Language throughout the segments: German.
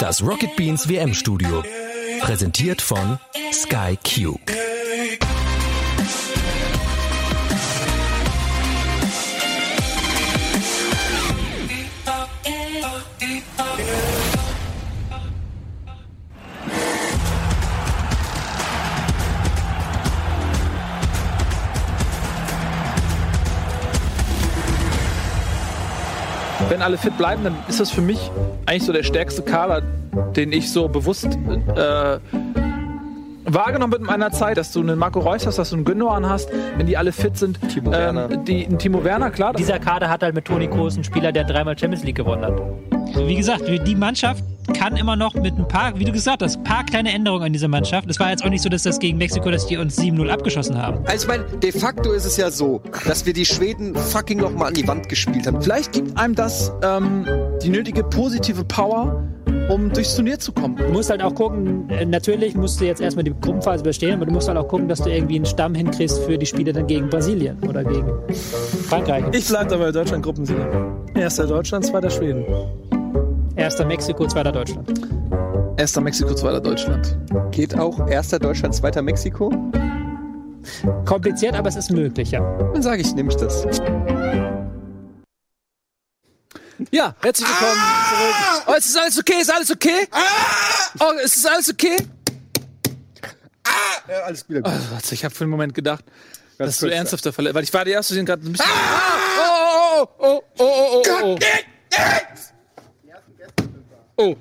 Das Rocket Beans WM Studio. Präsentiert von Sky Q. alle fit bleiben, dann ist das für mich eigentlich so der stärkste Kader, den ich so bewusst äh, wahrgenommen habe in meiner Zeit, dass du einen Marco Reus hast, dass du einen Gündogan hast, wenn die alle fit sind. Timo Werner. Die, ein Timo Werner, klar. Dieser Kader hat halt mit Toni Kroos einen Spieler, der dreimal Champions League gewonnen hat. Wie gesagt, die Mannschaft kann immer noch mit ein paar, wie du gesagt hast, ein paar kleine Änderungen an dieser Mannschaft. Es war jetzt auch nicht so, dass das gegen Mexiko, dass die uns 7-0 abgeschossen haben. Also ich meine, de facto ist es ja so, dass wir die Schweden fucking nochmal an die Wand gespielt haben. Vielleicht gibt einem das ähm, die nötige positive Power, um durchs Turnier zu kommen. Du musst halt auch gucken, äh, natürlich musst du jetzt erstmal die Gruppenphase überstehen, aber du musst halt auch gucken, dass du irgendwie einen Stamm hinkriegst für die Spiele dann gegen Brasilien oder gegen Frankreich. Ich bleibe dabei Deutschland Gruppensieger. Erster Deutschland, zweiter Schweden. Erster Mexiko, zweiter Deutschland. Erster Mexiko, zweiter Deutschland. Geht auch erster Deutschland, zweiter Mexiko? Kompliziert, aber es ist möglich, ja. Dann sage ich nämlich das. Ja, herzlich willkommen zurück. Oh, ist alles okay? Ist alles okay? Oh, ist es alles okay? Ja, alles wieder gut. Oh, warte, ich habe für einen Moment gedacht, Ganz dass du ernsthafter verletzt, weil ich war die erste, die gerade ein bisschen. Ah! Oh, oh, oh, oh, oh, oh, oh, oh. Oh,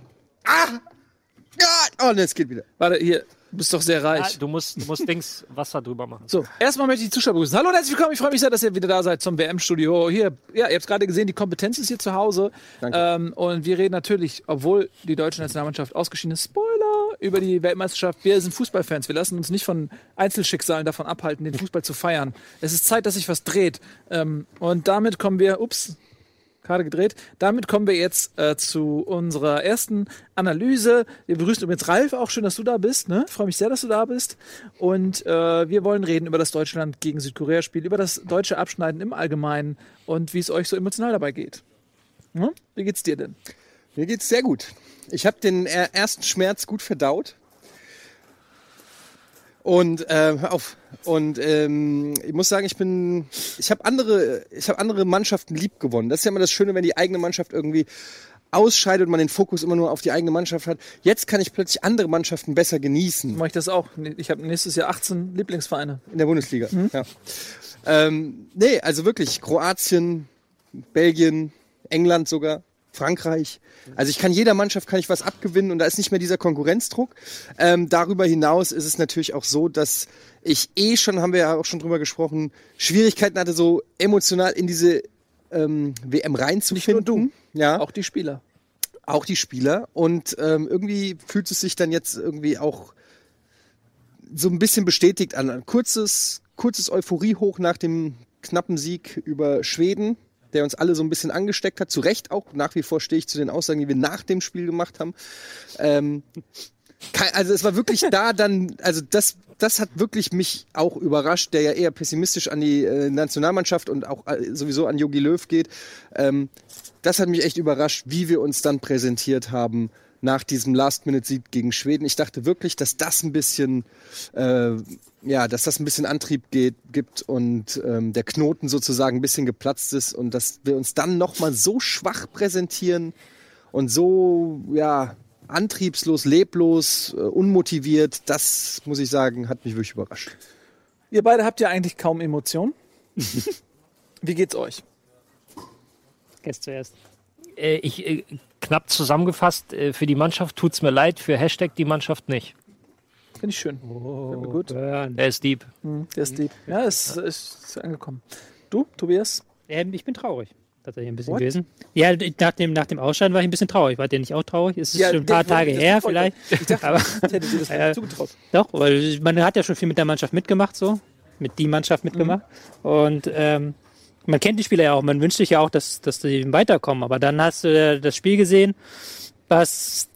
Oh, ne, es geht wieder. warte, hier, du bist doch sehr reich. Du musst, du musst Dings Wasser drüber machen. So, erstmal möchte ich die Zuschauer begrüßen. Hallo und herzlich willkommen. Ich freue mich sehr, dass ihr wieder da seid zum WM-Studio. Hier, ja, ihr habt gerade gesehen, die Kompetenz ist hier zu Hause. Danke. Ähm, und wir reden natürlich, obwohl die deutsche Nationalmannschaft ausgeschieden ist, Spoiler, über die Weltmeisterschaft. Wir sind Fußballfans. Wir lassen uns nicht von Einzelschicksalen davon abhalten, den Fußball zu feiern. Es ist Zeit, dass sich was dreht. Ähm, und damit kommen wir, ups, gerade gedreht. Damit kommen wir jetzt äh, zu unserer ersten Analyse. Wir begrüßen übrigens Ralf, auch schön, dass du da bist. Ne? Freue mich sehr, dass du da bist. Und äh, wir wollen reden über das Deutschland gegen Südkorea-Spiel, über das deutsche Abschneiden im Allgemeinen und wie es euch so emotional dabei geht. Hm? Wie geht's dir denn? Mir geht's sehr gut. Ich habe den äh, ersten Schmerz gut verdaut. Und äh, auf. Und ähm, ich muss sagen, ich bin, ich habe andere, ich habe andere Mannschaften lieb gewonnen. Das ist ja immer das Schöne, wenn die eigene Mannschaft irgendwie ausscheidet und man den Fokus immer nur auf die eigene Mannschaft hat. Jetzt kann ich plötzlich andere Mannschaften besser genießen Mache ich das auch? Ich habe nächstes Jahr 18 Lieblingsvereine. in der Bundesliga. Ja. Ähm, nee, also wirklich Kroatien, Belgien, England sogar, Frankreich. Also ich kann jeder Mannschaft kann ich was abgewinnen und da ist nicht mehr dieser Konkurrenzdruck. Ähm, darüber hinaus ist es natürlich auch so, dass ich eh schon, haben wir ja auch schon drüber gesprochen, Schwierigkeiten hatte, so emotional in diese ähm, WM reinzufinden. Nicht nur du. Ja, Auch die Spieler. auch die Spieler. Und ähm, irgendwie fühlt es sich dann jetzt irgendwie auch so ein bisschen bestätigt an. Ein kurzes, kurzes Euphorie hoch nach dem knappen Sieg über Schweden, der uns alle so ein bisschen angesteckt hat. Zu Recht auch. Nach wie vor stehe ich zu den Aussagen, die wir nach dem Spiel gemacht haben. Ähm, also es war wirklich da dann, also das, das hat wirklich mich auch überrascht, der ja eher pessimistisch an die äh, Nationalmannschaft und auch äh, sowieso an Jogi Löw geht. Ähm, das hat mich echt überrascht, wie wir uns dann präsentiert haben nach diesem Last-Minute-Sieg gegen Schweden. Ich dachte wirklich, dass das ein bisschen, äh, ja, dass das ein bisschen Antrieb geht, gibt und ähm, der Knoten sozusagen ein bisschen geplatzt ist und dass wir uns dann nochmal so schwach präsentieren und so, ja, antriebslos, leblos, äh, unmotiviert, das muss ich sagen, hat mich wirklich überrascht. Ihr beide habt ja eigentlich kaum Emotionen. Wie geht's euch? Jetzt zuerst. Äh, ich, äh, knapp zusammengefasst, äh, für die Mannschaft tut's mir leid, für Hashtag die Mannschaft nicht. Finde ich schön. Finde mir gut. Burn. Er ist deep. Hm, Der ist deep. Ja, ist, ist angekommen. Du, Tobias? Ähm, ich bin traurig. Tatsächlich ein bisschen What? gewesen. Ja, nach dem, nach dem Ausscheiden war ich ein bisschen traurig. War der nicht auch traurig? Es ist Ja, schon ein paar der- Tage her vielleicht. Ich dachte, Aber ich hätte dir das Ja. zugetraut. doch, weil man hat ja schon viel mit der Mannschaft mitgemacht, so. Mit die Mannschaft mitgemacht. Und ähm, man kennt die Spieler ja auch. Man wünscht sich ja auch, dass, dass die weiterkommen. Aber dann hast du äh, das Spiel gesehen, was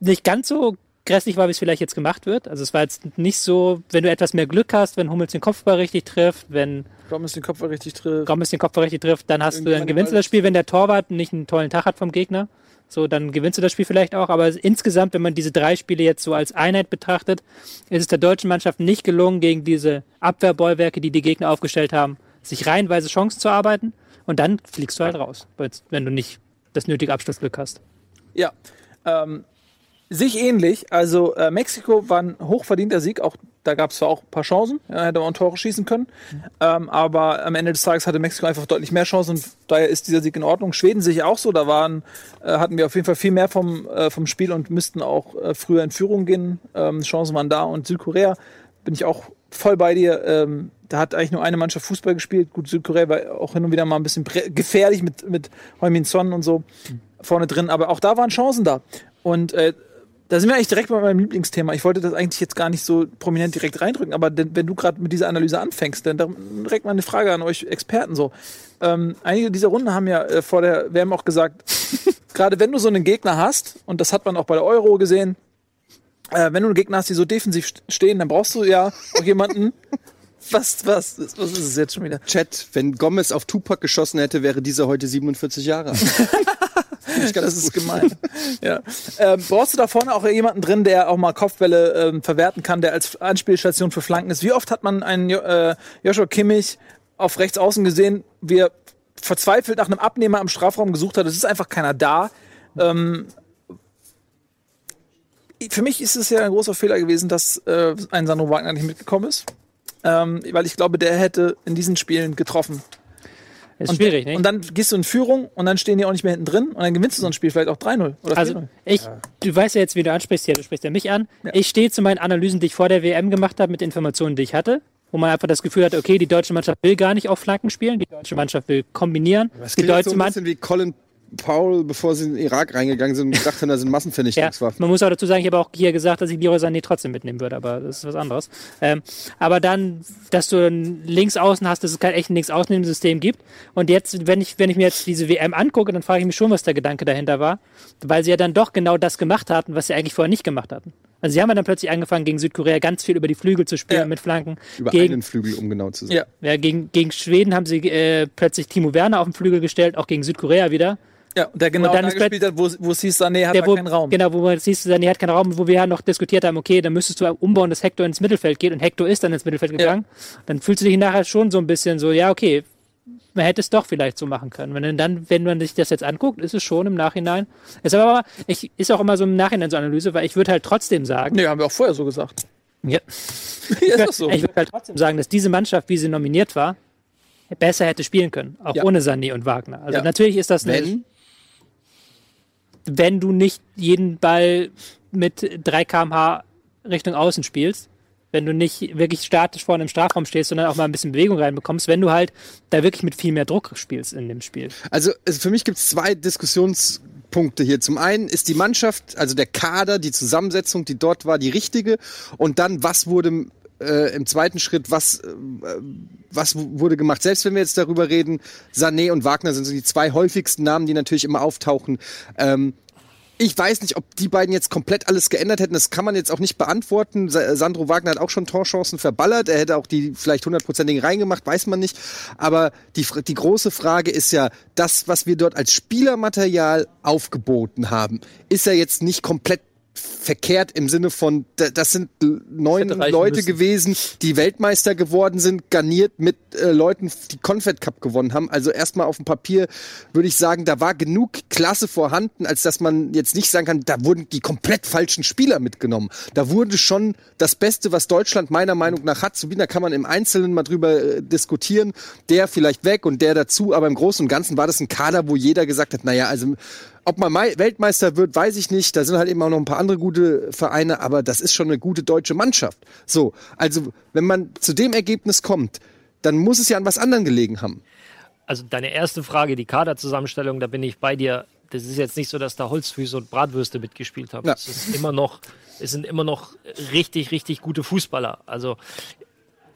nicht ganz so grässlich war, wie es vielleicht jetzt gemacht wird. Also es war jetzt nicht so, wenn du etwas mehr Glück hast, wenn Hummels den Kopfball richtig trifft, wenn Gomez den Kopf richtig trifft. Gomez den Kopfball richtig trifft, dann hast du, dann gewinnst du das Spiel, wenn der Torwart nicht einen tollen Tag hat vom Gegner. So, dann gewinnst du das Spiel vielleicht auch. Aber insgesamt, wenn man diese drei Spiele jetzt so als Einheit betrachtet, ist es der deutschen Mannschaft nicht gelungen, gegen diese Abwehrbollwerke, die die Gegner aufgestellt haben, sich reihenweise Chancen zu arbeiten. Und dann fliegst du halt raus, wenn du nicht das nötige Abschlussglück hast. Ja. Ähm, sich ähnlich. Also äh, Mexiko war ein hochverdienter Sieg. Auch da gab es zwar auch ein paar Chancen, ja, hätte man Tore schießen können. Ähm, aber am Ende des Tages hatte Mexiko einfach deutlich mehr Chancen und daher ist dieser Sieg in Ordnung. Schweden sich auch so. Da waren, äh, hatten wir auf jeden Fall viel mehr vom, äh, vom Spiel und müssten auch äh, früher in Führung gehen. Ähm, Chancen waren da. Und Südkorea bin ich auch voll bei dir. Ähm, da hat eigentlich nur eine Mannschaft Fußball gespielt. Gut, Südkorea war auch hin und wieder mal ein bisschen gefährlich mit, mit Heumin Son und so vorne drin. Aber auch da waren Chancen da. Und äh, da sind wir eigentlich direkt bei meinem Lieblingsthema. Ich wollte das eigentlich jetzt gar nicht so prominent direkt reindrücken, aber wenn du gerade mit dieser Analyse anfängst, dann direkt mal eine Frage an euch Experten so. Ähm, einige dieser Runden haben ja äh, vor der WM auch gesagt, gerade wenn du so einen Gegner hast, und das hat man auch bei der Euro gesehen, äh, wenn du einen Gegner hast, die so defensiv stehen, dann brauchst du ja auch jemanden. Was, was, was ist es jetzt schon wieder? Chat, wenn Gomez auf Tupac geschossen hätte, wäre dieser heute 47 Jahre alt. das ist gemein. ja. Ähm, brauchst du da vorne auch jemanden drin, der auch mal Kopfbälle ähm, verwerten kann, der als Anspielstation für Flanken ist? Wie oft hat man einen äh, Joshua Kimmich auf rechts außen gesehen, wie er verzweifelt nach einem Abnehmer im Strafraum gesucht hat? Es ist einfach keiner da. Ähm, für mich ist es ja ein großer Fehler gewesen, dass äh, ein Sandro Wagner nicht mitgekommen ist. Ähm, weil ich glaube, der hätte in diesen Spielen getroffen. Ist und, schwierig, ne? Und dann gehst du in Führung und dann stehen die auch nicht mehr hinten drin und dann gewinnst du so ein Spiel vielleicht auch 3-0 oder 4-0. Also ich, du weißt ja jetzt, wie du ansprichst hier, du sprichst ja mich an. Ja. Ich stehe zu meinen Analysen, die ich vor der WM gemacht habe, mit Informationen, die ich hatte. Wo man einfach das Gefühl hat, okay, die deutsche Mannschaft will gar nicht auf Flanken spielen, die deutsche Mannschaft will kombinieren. Das die deutsche so ein Mannschaft bisschen wie Colin Powell, bevor sie in den Irak reingegangen sind gedacht haben, da sind Ja, Massenvernichtungswaffen. man muss auch dazu sagen, ich habe auch hier gesagt, dass ich Leroy Sané trotzdem mitnehmen würde, aber das ist was anderes. Ähm, aber dann, dass du ein links außen hast, dass es kein echt links außen System gibt. Und jetzt, wenn ich, wenn ich mir jetzt diese WM angucke, dann frage ich mich schon, was der Gedanke dahinter war. Weil sie ja dann doch genau das gemacht hatten, was sie eigentlich vorher nicht gemacht hatten. Also sie haben ja dann plötzlich angefangen, gegen Südkorea ganz viel über die Flügel zu spielen Ja. mit Flanken. Über gegen, einen Flügel, um genau zu sein. Ja. ja, gegen, gegen Schweden haben sie äh, plötzlich Timo Werner auf den Flügel gestellt, auch gegen Südkorea wieder. Ja, und der genau Und dann da ist gespielt hat, wo, wo hieß, Sané hat der, wo, keinen Raum. Genau, wo man siehst, Sané hat keinen Raum, wo wir ja noch diskutiert haben, okay, dann müsstest du umbauen, dass Hector ins Mittelfeld geht und Hector ist dann ins Mittelfeld gegangen. Dann fühlst du dich nachher schon so ein bisschen so, ja, okay, man hätte es doch vielleicht so machen können. Wenn dann, wenn man sich das jetzt anguckt, ist es schon im Nachhinein. Ist aber, ich, ist auch immer so im Nachhinein so Analyse, weil ich würde halt trotzdem sagen, Nee, haben wir auch vorher so gesagt. ja, ja, ist das so. ich würde halt trotzdem sagen, dass diese Mannschaft, wie sie nominiert war, besser hätte spielen können, auch Ja. ohne Sané und Wagner. Also Ja. natürlich ist das eine, Wenn? Wenn du nicht jeden Ball mit 3 km/h Richtung Außen spielst, wenn du nicht wirklich statisch vorne im Strafraum stehst, sondern auch mal ein bisschen Bewegung reinbekommst, wenn du halt da wirklich mit viel mehr Druck spielst in dem Spiel. Also es- für mich gibt es zwei Diskussionspunkte hier. Zum einen ist die Mannschaft, also der Kader, die Zusammensetzung, die dort war, die richtige. Und dann, was wurde äh, im zweiten Schritt, was, äh, was wurde gemacht? Selbst wenn wir jetzt darüber reden, Sané und Wagner sind so die zwei häufigsten Namen, die natürlich immer auftauchen. Ähm, ich weiß nicht, ob die beiden jetzt komplett alles geändert hätten. Das kann man jetzt auch nicht beantworten. Sa- Sandro Wagner hat auch schon Torchancen verballert. Er hätte auch die vielleicht hundertprozentigen reingemacht, weiß man nicht. Aber die, die große Frage ist ja, das, was wir dort als Spielermaterial aufgeboten haben, ist ja jetzt nicht komplett verkehrt im Sinne von, da- das sind neun Leute müssen. gewesen, die Weltmeister geworden sind, garniert mit äh, Leuten, die Confed Cup gewonnen haben. Also erstmal auf dem Papier würde ich sagen, da war genug Klasse vorhanden, als dass man jetzt nicht sagen kann, da wurden die komplett falschen Spieler mitgenommen. Da wurde schon das Beste, was Deutschland meiner Meinung nach hat. Zu da kann man im Einzelnen mal drüber äh, diskutieren. Der vielleicht weg und der dazu, aber im Großen und Ganzen war das ein Kader, wo jeder gesagt hat, naja, also ob man Mei- Weltmeister wird, weiß ich nicht. Da sind halt eben auch noch ein paar andere gute Vereine, aber das ist schon eine gute deutsche Mannschaft. So, also wenn man zu dem Ergebnis kommt, dann muss es ja an was anderem gelegen haben. Also deine erste Frage, die Kaderzusammenstellung, da bin ich bei dir. Das ist jetzt nicht so, dass da Holzfüße und Bratwürste mitgespielt haben. Ja. Es ist immer noch, es sind immer noch richtig, richtig gute Fußballer. Also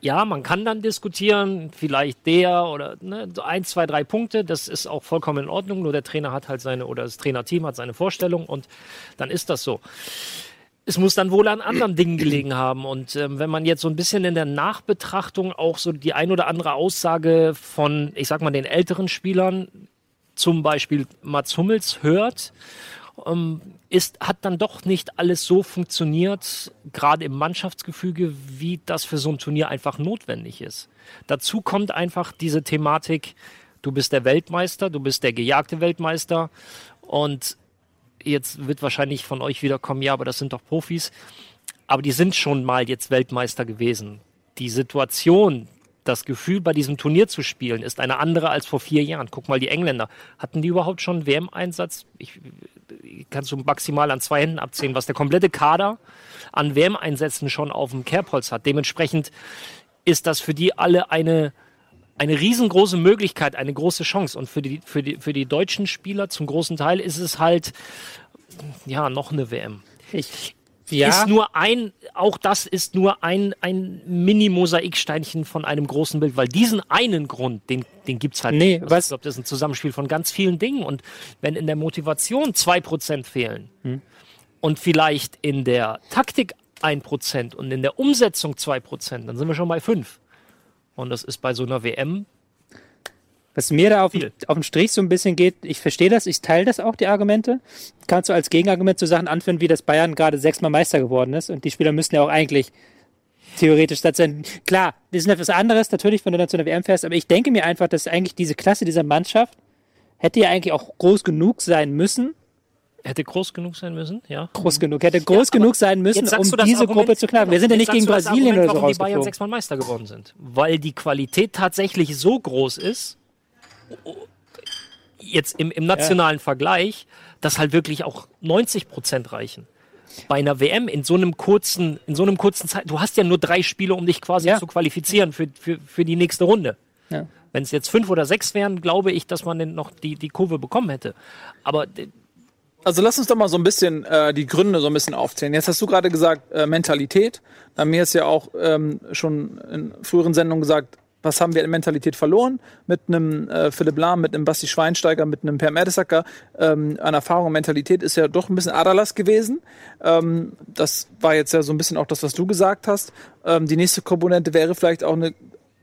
ja, man kann dann diskutieren, vielleicht der oder ne, ein, zwei, drei Punkte, das ist auch vollkommen in Ordnung. Nur der Trainer hat halt seine oder das Trainerteam hat seine Vorstellung und dann ist das so. Es muss dann wohl an anderen Dingen gelegen haben. Und ähm, wenn man jetzt so ein bisschen in der Nachbetrachtung auch so die ein oder andere Aussage von, ich sag mal, den älteren Spielern, zum Beispiel Mats Hummels, hört ist, hat dann doch nicht alles so funktioniert, gerade im Mannschaftsgefüge, wie das für so ein Turnier einfach notwendig ist. Dazu kommt einfach diese Thematik, du bist der Weltmeister, du bist der gejagte Weltmeister und jetzt wird wahrscheinlich von euch wieder kommen, ja, aber das sind doch Profis. Aber die sind schon mal jetzt Weltmeister gewesen. Die Situation, das Gefühl, bei diesem Turnier zu spielen, ist eine andere als vor vier Jahren. Guck mal, die Engländer. Hatten die überhaupt schon WM-Einsatz? Ich, ich kann so maximal an zwei Händen abzählen, was der komplette Kader an WM-Einsätzen schon auf dem Kerbholz hat. Dementsprechend ist das für die alle eine, eine riesengroße Möglichkeit, eine große Chance. Und für die, für die, für die deutschen Spieler zum großen Teil ist es halt, ja, noch eine WM. Ich, ja. Ist nur ein, auch das ist nur ein, ein Mini-Mosaiksteinchen von einem großen Bild, weil diesen einen Grund, den, den gibt's halt Nee, nicht. was- Ich glaube, das ist ein Zusammenspiel von ganz vielen Dingen. Und wenn in der Motivation zwei Prozent fehlen Hm. und vielleicht in der Taktik ein Prozent und in der Umsetzung zwei Prozent, dann sind wir schon bei fünf. Und das ist bei so einer WM Was mir da auf, auf den Strich so ein bisschen geht, ich verstehe das, ich teile das auch, die Argumente. Kannst du als Gegenargument zu Sachen anführen, wie das Bayern gerade sechsmal Meister geworden ist und die Spieler müssen ja auch eigentlich theoretisch das sein. Klar, das ist etwas anderes, natürlich, wenn du dann zu einer WM fährst, aber ich denke mir einfach, dass eigentlich diese Klasse dieser Mannschaft hätte ja eigentlich auch groß genug sein müssen, hätte groß genug sein müssen, ja. groß genug, hätte groß aber genug sein müssen, um diese Argument- Gruppe zu knacken. Wir sind ja nicht gegen Brasilien Argument, oder so warum die Bayern sechsmal Meister geworden sind. Weil die Qualität tatsächlich so groß ist, jetzt im, im nationalen Vergleich, dass halt wirklich auch 90 Prozent reichen. Bei einer WM in so einem kurzen, in so einem kurzen Zeit, du hast ja nur drei Spiele, um dich quasi Ja. zu qualifizieren für, für, für die nächste Runde. Ja. Wenn es jetzt fünf oder sechs wären, glaube ich, dass man dann noch die, die Kurve bekommen hätte. Aber äh, Also lass uns doch mal so ein bisschen äh, die Gründe so ein bisschen aufzählen. Jetzt hast du gerade gesagt, äh, Mentalität. Na, mir ist ja auch ähm, schon in früheren Sendungen gesagt, was haben wir in Mentalität verloren? Mit einem äh, Philipp Lahm, mit einem Basti Schweinsteiger, mit einem Per Mertesacker. Ähm, an Erfahrung und Mentalität ist ja doch ein bisschen Adalas gewesen. Ähm, das war jetzt ja so ein bisschen auch das, was du gesagt hast. Ähm, die nächste Komponente wäre vielleicht auch eine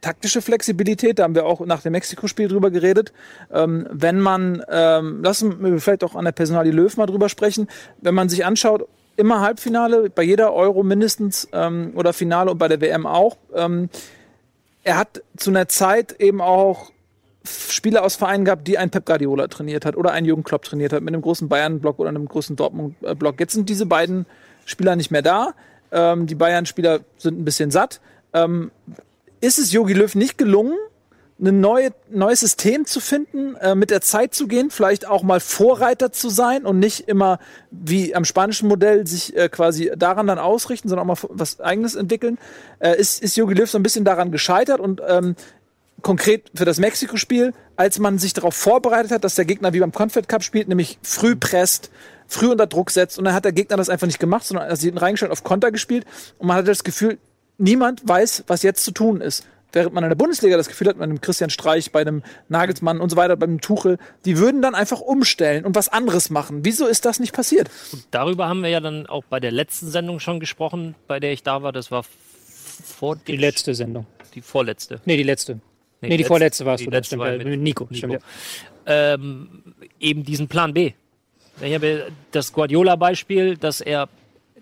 taktische Flexibilität, da haben wir auch nach dem Mexiko-Spiel drüber geredet. Ähm, wenn man, ähm, lassen wir vielleicht auch an der Personalie Löw mal drüber sprechen, wenn man sich anschaut, immer Halbfinale, bei jeder Euro mindestens ähm, oder Finale und bei der WM auch. Ähm, er hat zu einer Zeit eben auch Spieler aus Vereinen gehabt, die ein Pep Guardiola trainiert hat oder einen Jürgen Klopp trainiert hat mit einem großen Bayern-Block oder einem großen Dortmund-Block. Jetzt sind diese beiden Spieler nicht mehr da. Ähm, die Bayern-Spieler sind ein bisschen satt. Ähm, ist es Jogi Löw nicht gelungen, ein neue, neues System zu finden, äh, mit der Zeit zu gehen, vielleicht auch mal Vorreiter zu sein und nicht immer wie am spanischen Modell sich äh, quasi daran dann ausrichten, sondern auch mal was eigenes entwickeln. Äh, ist, ist Jogi Löw so ein bisschen daran gescheitert und ähm, konkret für das Mexiko-Spiel, als man sich darauf vorbereitet hat, dass der Gegner wie beim Confed Cup spielt, nämlich früh presst, früh unter Druck setzt und dann hat der Gegner das einfach nicht gemacht, sondern er hat hinten reingestellt auf Konter gespielt und man hatte das Gefühl, niemand weiß, was jetzt zu tun ist. Während man in der Bundesliga das Gefühl hat, bei einem Christian Streich, bei einem Nagelsmann und so weiter, beim Tuchel, die würden dann einfach umstellen und was anderes machen. Wieso ist das nicht passiert? darüber haben wir ja dann auch bei der letzten Sendung schon gesprochen, bei der ich da war. Das war vor Die letzte Sendung. die vorletzte. Nee, die letzte. Nee, die, letzte- vorletzte war es, die oder? letzte Stimmt, war mit mit Nico. Nico. Stimmt, ja. ähm, eben diesen Plan B. Ich habe das Guardiola-Beispiel, dass er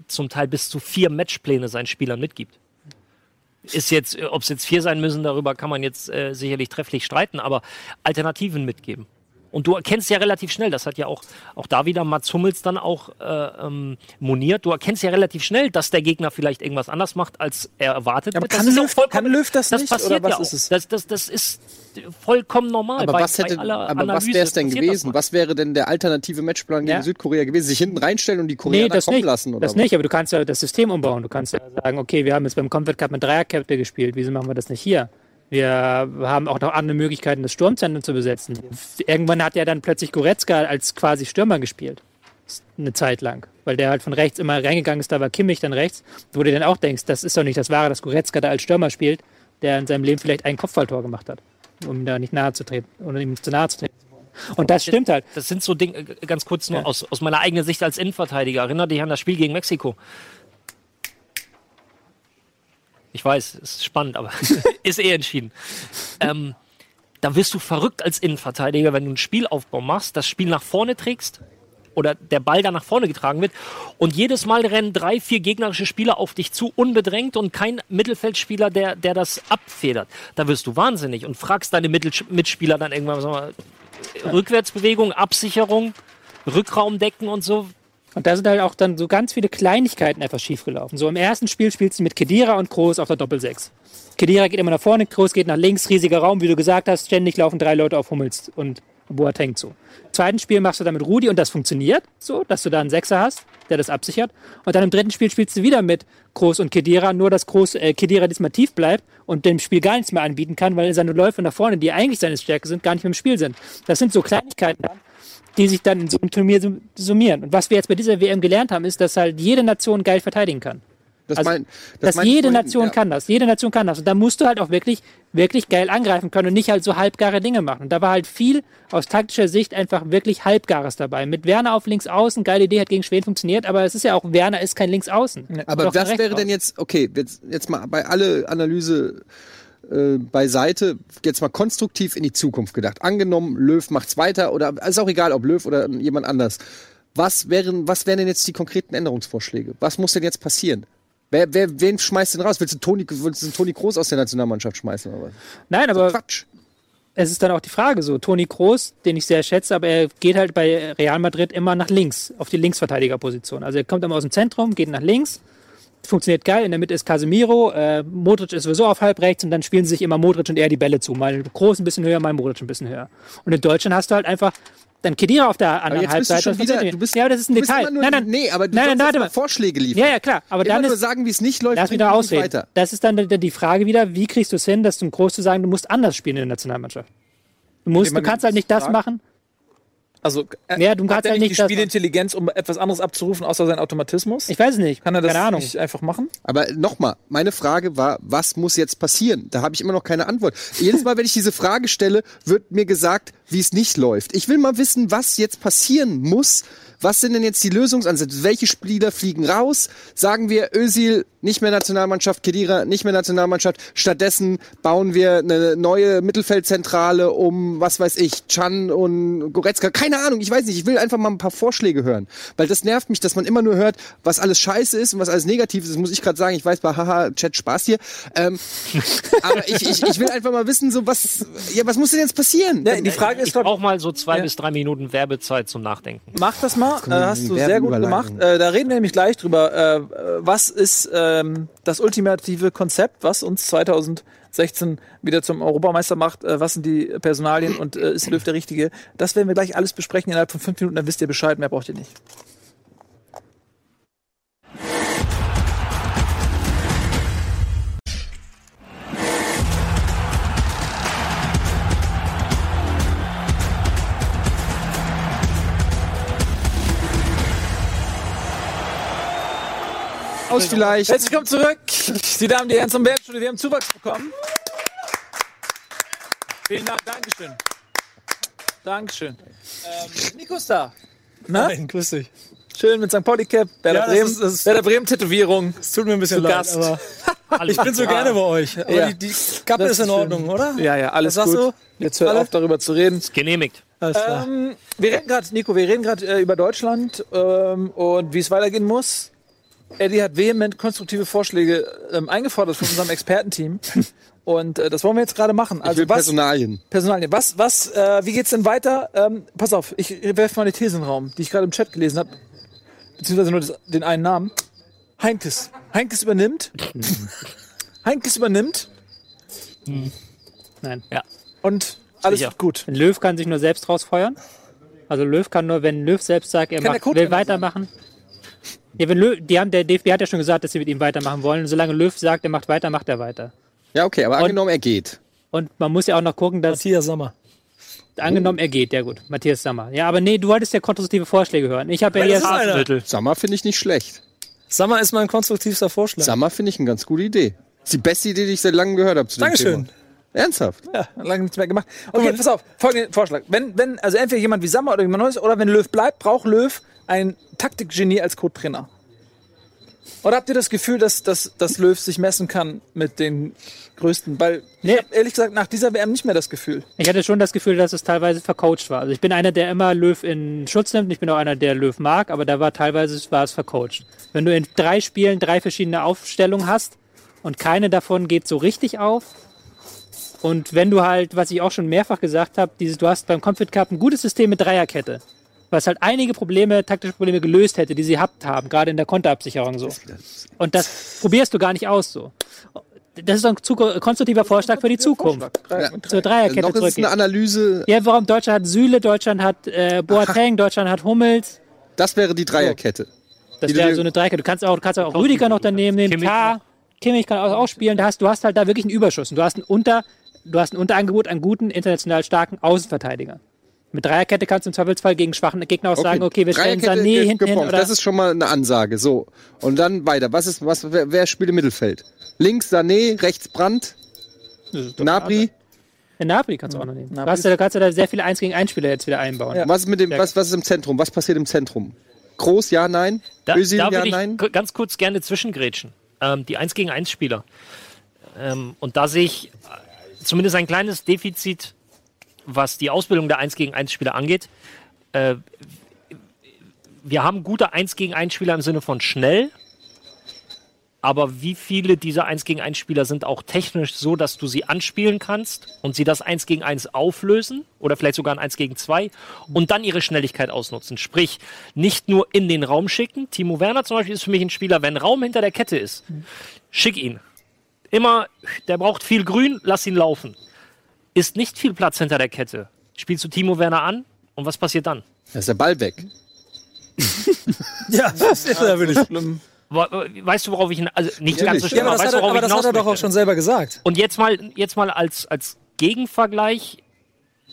zum Teil bis zu vier Matchpläne seinen Spielern mitgibt. Ist jetzt, ob es jetzt vier sein müssen, darüber kann man jetzt äh, sicherlich trefflich streiten, aber Alternativen mitgeben. Und du erkennst ja relativ schnell, das hat ja auch, auch da wieder Mats Hummels dann auch äh, ähm, moniert, du erkennst ja relativ schnell, dass der Gegner vielleicht irgendwas anders macht, als er erwartet Aber wird. kann Löw- kann Löw das nicht, passiert oder was ja ist es? Das, das, das ist vollkommen normal. Aber bei, was hätte, aber was wäre es denn das gewesen? Was wäre denn der alternative Matchplan gegen Ja. Südkorea gewesen? Sich hinten reinstellen und die Nee, Koreaner das kommen nicht. lassen oder das was? nicht, aber du kannst ja das System umbauen. Du kannst ja sagen, okay, wir haben jetzt beim Comfort Cup mit Dreierkette gespielt, wieso machen wir das nicht hier? Wir haben auch noch andere Möglichkeiten, das Sturmzentrum zu besetzen. Irgendwann hat ja dann plötzlich Goretzka als quasi Stürmer gespielt. Eine Zeit lang. Weil der halt von rechts immer reingegangen ist, da war Kimmich dann rechts. Wo du dann auch denkst, das ist doch nicht das Wahre, dass Goretzka da als Stürmer spielt, der in seinem Leben vielleicht ein Kopfballtor gemacht hat. Um da nicht nahe zu treten. Oder ihm zu nahe zu treten. Und das stimmt halt. Das sind so Dinge, äh, ganz kurz nur Ja. aus, aus meiner eigenen Sicht als Innenverteidiger. Erinnere dich an das Spiel gegen Mexiko. Ich weiß, es ist spannend, aber ist eh entschieden. Ähm, da wirst du verrückt als Innenverteidiger, wenn du einen Spielaufbau machst, das Spiel nach vorne trägst oder der Ball da nach vorne getragen wird. Und jedes Mal rennen drei, vier gegnerische Spieler auf dich zu, unbedrängt und kein Mittelfeldspieler, der, der das abfedert. Da wirst du wahnsinnig und fragst deine Mitspieler dann irgendwann, sag mal, Rückwärtsbewegung, Absicherung, Rückraum decken und so. Und da sind halt auch dann so ganz viele Kleinigkeiten einfach schiefgelaufen. So im ersten Spiel spielst du mit Kedira und Kroos auf der Doppelsechs. Kedira geht immer nach vorne, Kroos geht nach links, riesiger Raum, wie du gesagt hast, ständig laufen drei Leute auf Hummels und Boateng zu. Im zweiten Spiel machst du dann mit Rudi und das funktioniert so, dass du da einen Sechser hast, der das absichert. Und dann im dritten Spiel spielst du wieder mit Kroos und Kedira, nur dass Kroos, äh, Kedira diesmal tief bleibt und dem Spiel gar nichts mehr anbieten kann, weil seine Läufe nach vorne, die eigentlich seine Stärke sind, gar nicht mehr im Spiel sind. Das sind so Kleinigkeiten, die sich dann in so einem Turnier sum- summieren. Und was wir jetzt bei dieser WM gelernt haben, ist, dass halt jede Nation geil verteidigen kann. Das Also, mein, das dass jede vorhin, Nation ja. kann das. Jede Nation kann das. Und da musst du halt auch wirklich, wirklich geil angreifen können und nicht halt so halbgare Dinge machen. Und da war halt viel aus taktischer Sicht einfach wirklich halbgares dabei. Mit Werner auf links außen, geile Idee, hat gegen Schweden funktioniert, aber es ist ja auch, Werner ist kein links außen. Aber was wäre denn jetzt, okay, jetzt, jetzt mal bei alle Analyse äh, beiseite, jetzt mal konstruktiv in die Zukunft gedacht. Angenommen, Löw macht's weiter oder ist auch egal, ob Löw oder jemand anders. Was wären, was wären denn jetzt die konkreten Änderungsvorschläge? Was muss denn jetzt passieren? Wer, wer, wen schmeißt denn raus? Willst du Toni, willst du Toni Kroos aus der Nationalmannschaft schmeißen oder was? Nein, aber Quatsch. es ist dann auch die Frage so. Toni Kroos, den ich sehr schätze, aber er geht halt bei Real Madrid immer nach links, auf die Linksverteidigerposition. Also er kommt immer aus dem Zentrum, geht nach links, funktioniert geil. In der Mitte ist Casemiro, äh, Modric ist sowieso auf halb rechts und dann spielen sie sich immer Modric und er die Bälle zu. Mal Kroos ein bisschen höher, mal Modric ein bisschen höher. Und in Deutschland hast du halt einfach dann Kedira auf der anderen bist du Halbseite. schon wieder, du bist, ja, aber das ist ein Detail. nur, nein, nein, nee, aber du nein, nein, mal. Vorschläge liefern. Ja, ja, klar. Aber Immer dann nur ist, sagen, wie es nicht läuft. Lass mich bringt da nicht ausreden. Weiter. Das ist dann die- Frage wieder, wie kriegst du es hin, dass du groß zu sagen, du musst anders spielen in der Nationalmannschaft. Du, musst, du kannst halt nicht das machen. Also, äh, Ja, du hat kannst er halt nicht die Spielintelligenz, um etwas anderes abzurufen, außer seinen Automatismus? Ich weiß es nicht. Kann er das Keine Ahnung. nicht einfach machen? Aber nochmal, meine Frage war, was muss jetzt passieren? Da habe ich immer noch keine Antwort. Jedes Mal, wenn ich diese Frage stelle, wird mir gesagt, wie es nicht läuft. Ich will mal wissen, was jetzt passieren muss. Was sind denn jetzt die Lösungsansätze? Welche Spieler fliegen raus? Sagen wir, Özil nicht mehr Nationalmannschaft, Kedira nicht mehr Nationalmannschaft. Stattdessen bauen wir eine neue Mittelfeldzentrale um, was weiß ich, Chan und Goretzka. Keine Ahnung, ich weiß nicht. Ich will einfach mal ein paar Vorschläge hören. Weil das nervt mich, dass man immer nur hört, was alles scheiße ist und was alles negativ ist. Das muss ich gerade sagen. Ich weiß bei Haha, Chat Spaß hier. Ähm, aber ich, ich, ich will einfach mal wissen, so was, ja, was muss denn jetzt passieren? Ja, die Frage ist, Ich brauche mal so zwei Ja. bis drei Minuten Werbezeit zum Nachdenken. Mach das mal, äh, hast du sehr gut gemacht. Äh, da reden wir nämlich gleich drüber. Äh, was ist ähm, das ultimative Konzept, was uns 2016 wieder zum Europameister macht? Äh, was sind die Personalien und äh, ist Löw der Richtige? Das werden wir gleich alles besprechen innerhalb von fünf Minuten, dann wisst ihr Bescheid, mehr braucht ihr nicht. Aus vielleicht. Herzlich willkommen zurück. Die Damen, die Herren zum Werbstudio. Wir haben Zuwachs bekommen. Vielen Dank, Dankeschön. Dankeschön. Ähm, Nico ist da. Na? Nein, grüß dich. Schön mit St. Pauli Cap, Werder Ja, Bremen, ist- ist- Werder Bremen Tätowierung. Es tut mir ein bisschen leid, aber ich bin so gerne bei euch. Aber Ja. die, die Kappe Das ist in ist schön. Ordnung, oder? Ja, ja, alles Was sagst gut. du? Jetzt hör Alle? auf, darüber zu reden. Genehmigt. Alles klar. Ähm, wir reden gerade, Nico, wir reden gerade äh, über Deutschland ähm, und wie es weitergehen muss. Eddie hat vehement konstruktive Vorschläge ähm, eingefordert von unserem Expertenteam. Und äh, das wollen wir jetzt gerade machen. Ich Also will was, Personalien. Personalien. Was, was, äh, wie geht's denn weiter? Ähm, pass auf, ich werfe mal eine These in den Raum, die ich gerade im Chat gelesen habe. Beziehungsweise nur das, den einen Namen. Heinkes. Heinkes übernimmt. Heinkes übernimmt Nein. und alles Sicher. gut. Löw kann sich nur selbst rausfeuern. Also Löw kann nur, wenn Löw selbst sagt, er Kann der macht, will weitermachen. Ja, wenn Löw, die haben, der DFB hat ja schon gesagt, dass sie mit ihm weitermachen wollen. Und solange Löw sagt, er macht weiter, macht er weiter. Ja, okay, aber Und- angenommen, er geht. Und man muss ja auch noch gucken, dass, Matthias Sommer. angenommen, er geht, ja gut, Matthias Sammer. Ja, aber nee, du wolltest ja konstruktive Vorschläge hören. Ich habe ja. Hasenhüttl. Sommer finde ich nicht schlecht. Sommer ist mein konstruktivster Vorschlag. Sommer finde ich eine ganz gute Idee. Das ist die beste Idee, die ich seit langem gehört habe zu dem Dankeschön. Thema. Ernsthaft? Ja, lange nichts mehr gemacht. Okay, pass auf, folgenden Vorschlag. Wenn, wenn, also entweder jemand wie Sammer oder jemand Neues, oder wenn Löw bleibt, braucht Löw ein Taktikgenie als Co-Trainer. Oder habt ihr das Gefühl, dass, dass, dass Löw sich messen kann mit den größten? Weil Nee. ich habe ehrlich gesagt nach dieser WM nicht mehr das Gefühl. Ich hatte schon das Gefühl, dass es teilweise vercoacht war. Also ich bin einer, der immer Löw in Schutz nimmt. Ich bin auch einer, der Löw mag, aber da war teilweise war es vercoacht. Wenn du in drei Spielen drei verschiedene Aufstellungen hast und keine davon geht so richtig auf. Und wenn du halt, was ich auch schon mehrfach gesagt habe, dieses, du hast beim Confit Cup ein gutes System mit Dreierkette, was halt einige Probleme, taktische Probleme gelöst hätte, die sie gehabt haben, gerade in der Konterabsicherung so. Und das probierst du gar nicht aus so. Das ist doch ein zu konstruktiver Vorschlag für die Zukunft. Zur Dreierkette Noch ist zurückgehen. eine Analyse, Ja, warum Deutschland hat Süle, Deutschland hat äh, Boateng, Deutschland hat Hummels. das wäre die Dreierkette. Das Die du wäre so eine Dreikette. Du kannst auch, du kannst auch Rüdiger noch daneben nehmen, Kimmich K. Kimmich kann auch, auch spielen. Da hast, du hast halt da wirklich einen Überschuss. Und du hast ein Unter, du hast ein Unterangebot an guten, international starken Außenverteidigern. Mit Dreierkette kannst du im Zweifelsfall gegen schwachen Gegner auch sagen, okay, wir stellen Sané hinten hin. Oder Das ist schon mal eine Ansage. So. Und dann weiter. Was ist, was, wer, wer spielt im Mittelfeld? Links Sané, rechts Brandt, Nabri. in Napoli kannst du auch noch nehmen. Du hast, ja- du kannst ja da sehr viele 1 gegen 1 Spieler jetzt wieder einbauen. Ja. Was ist mit dem, was, was ist im Zentrum? Was passiert im Zentrum? Groß, ja, nein? Da, Özil, da ja, ich nein? ganz kurz gerne zwischengrätschen. Ähm, die 1 gegen 1 Spieler. Ähm, und da sehe ich äh, zumindest ein kleines Defizit, was die Ausbildung der 1 gegen 1 Spieler angeht. Äh, wir haben gute 1 gegen 1 Spieler im Sinne von schnell. Aber wie viele dieser 1 gegen 1 Spieler sind auch technisch so, dass du sie anspielen kannst und sie das 1 gegen 1 auflösen oder vielleicht sogar ein 1 gegen 2 und dann ihre Schnelligkeit ausnutzen. Sprich, nicht nur in den Raum schicken. Timo Werner zum Beispiel ist für mich ein Spieler, wenn Raum hinter der Kette ist, schick ihn. Immer, der braucht viel Grün, lass ihn laufen. Ist nicht viel Platz hinter der Kette. Spielst du Timo Werner an und was passiert dann? Da ist der Ball weg. Ja, das ist ja wirklich. Schlimm. Weißt du, worauf ich, also nicht ganz so Ja, schlimm, aber aber das, weißt hat er, aber ich das hat er doch auch schon selber gesagt. Und jetzt mal, jetzt mal als, als Gegenvergleich,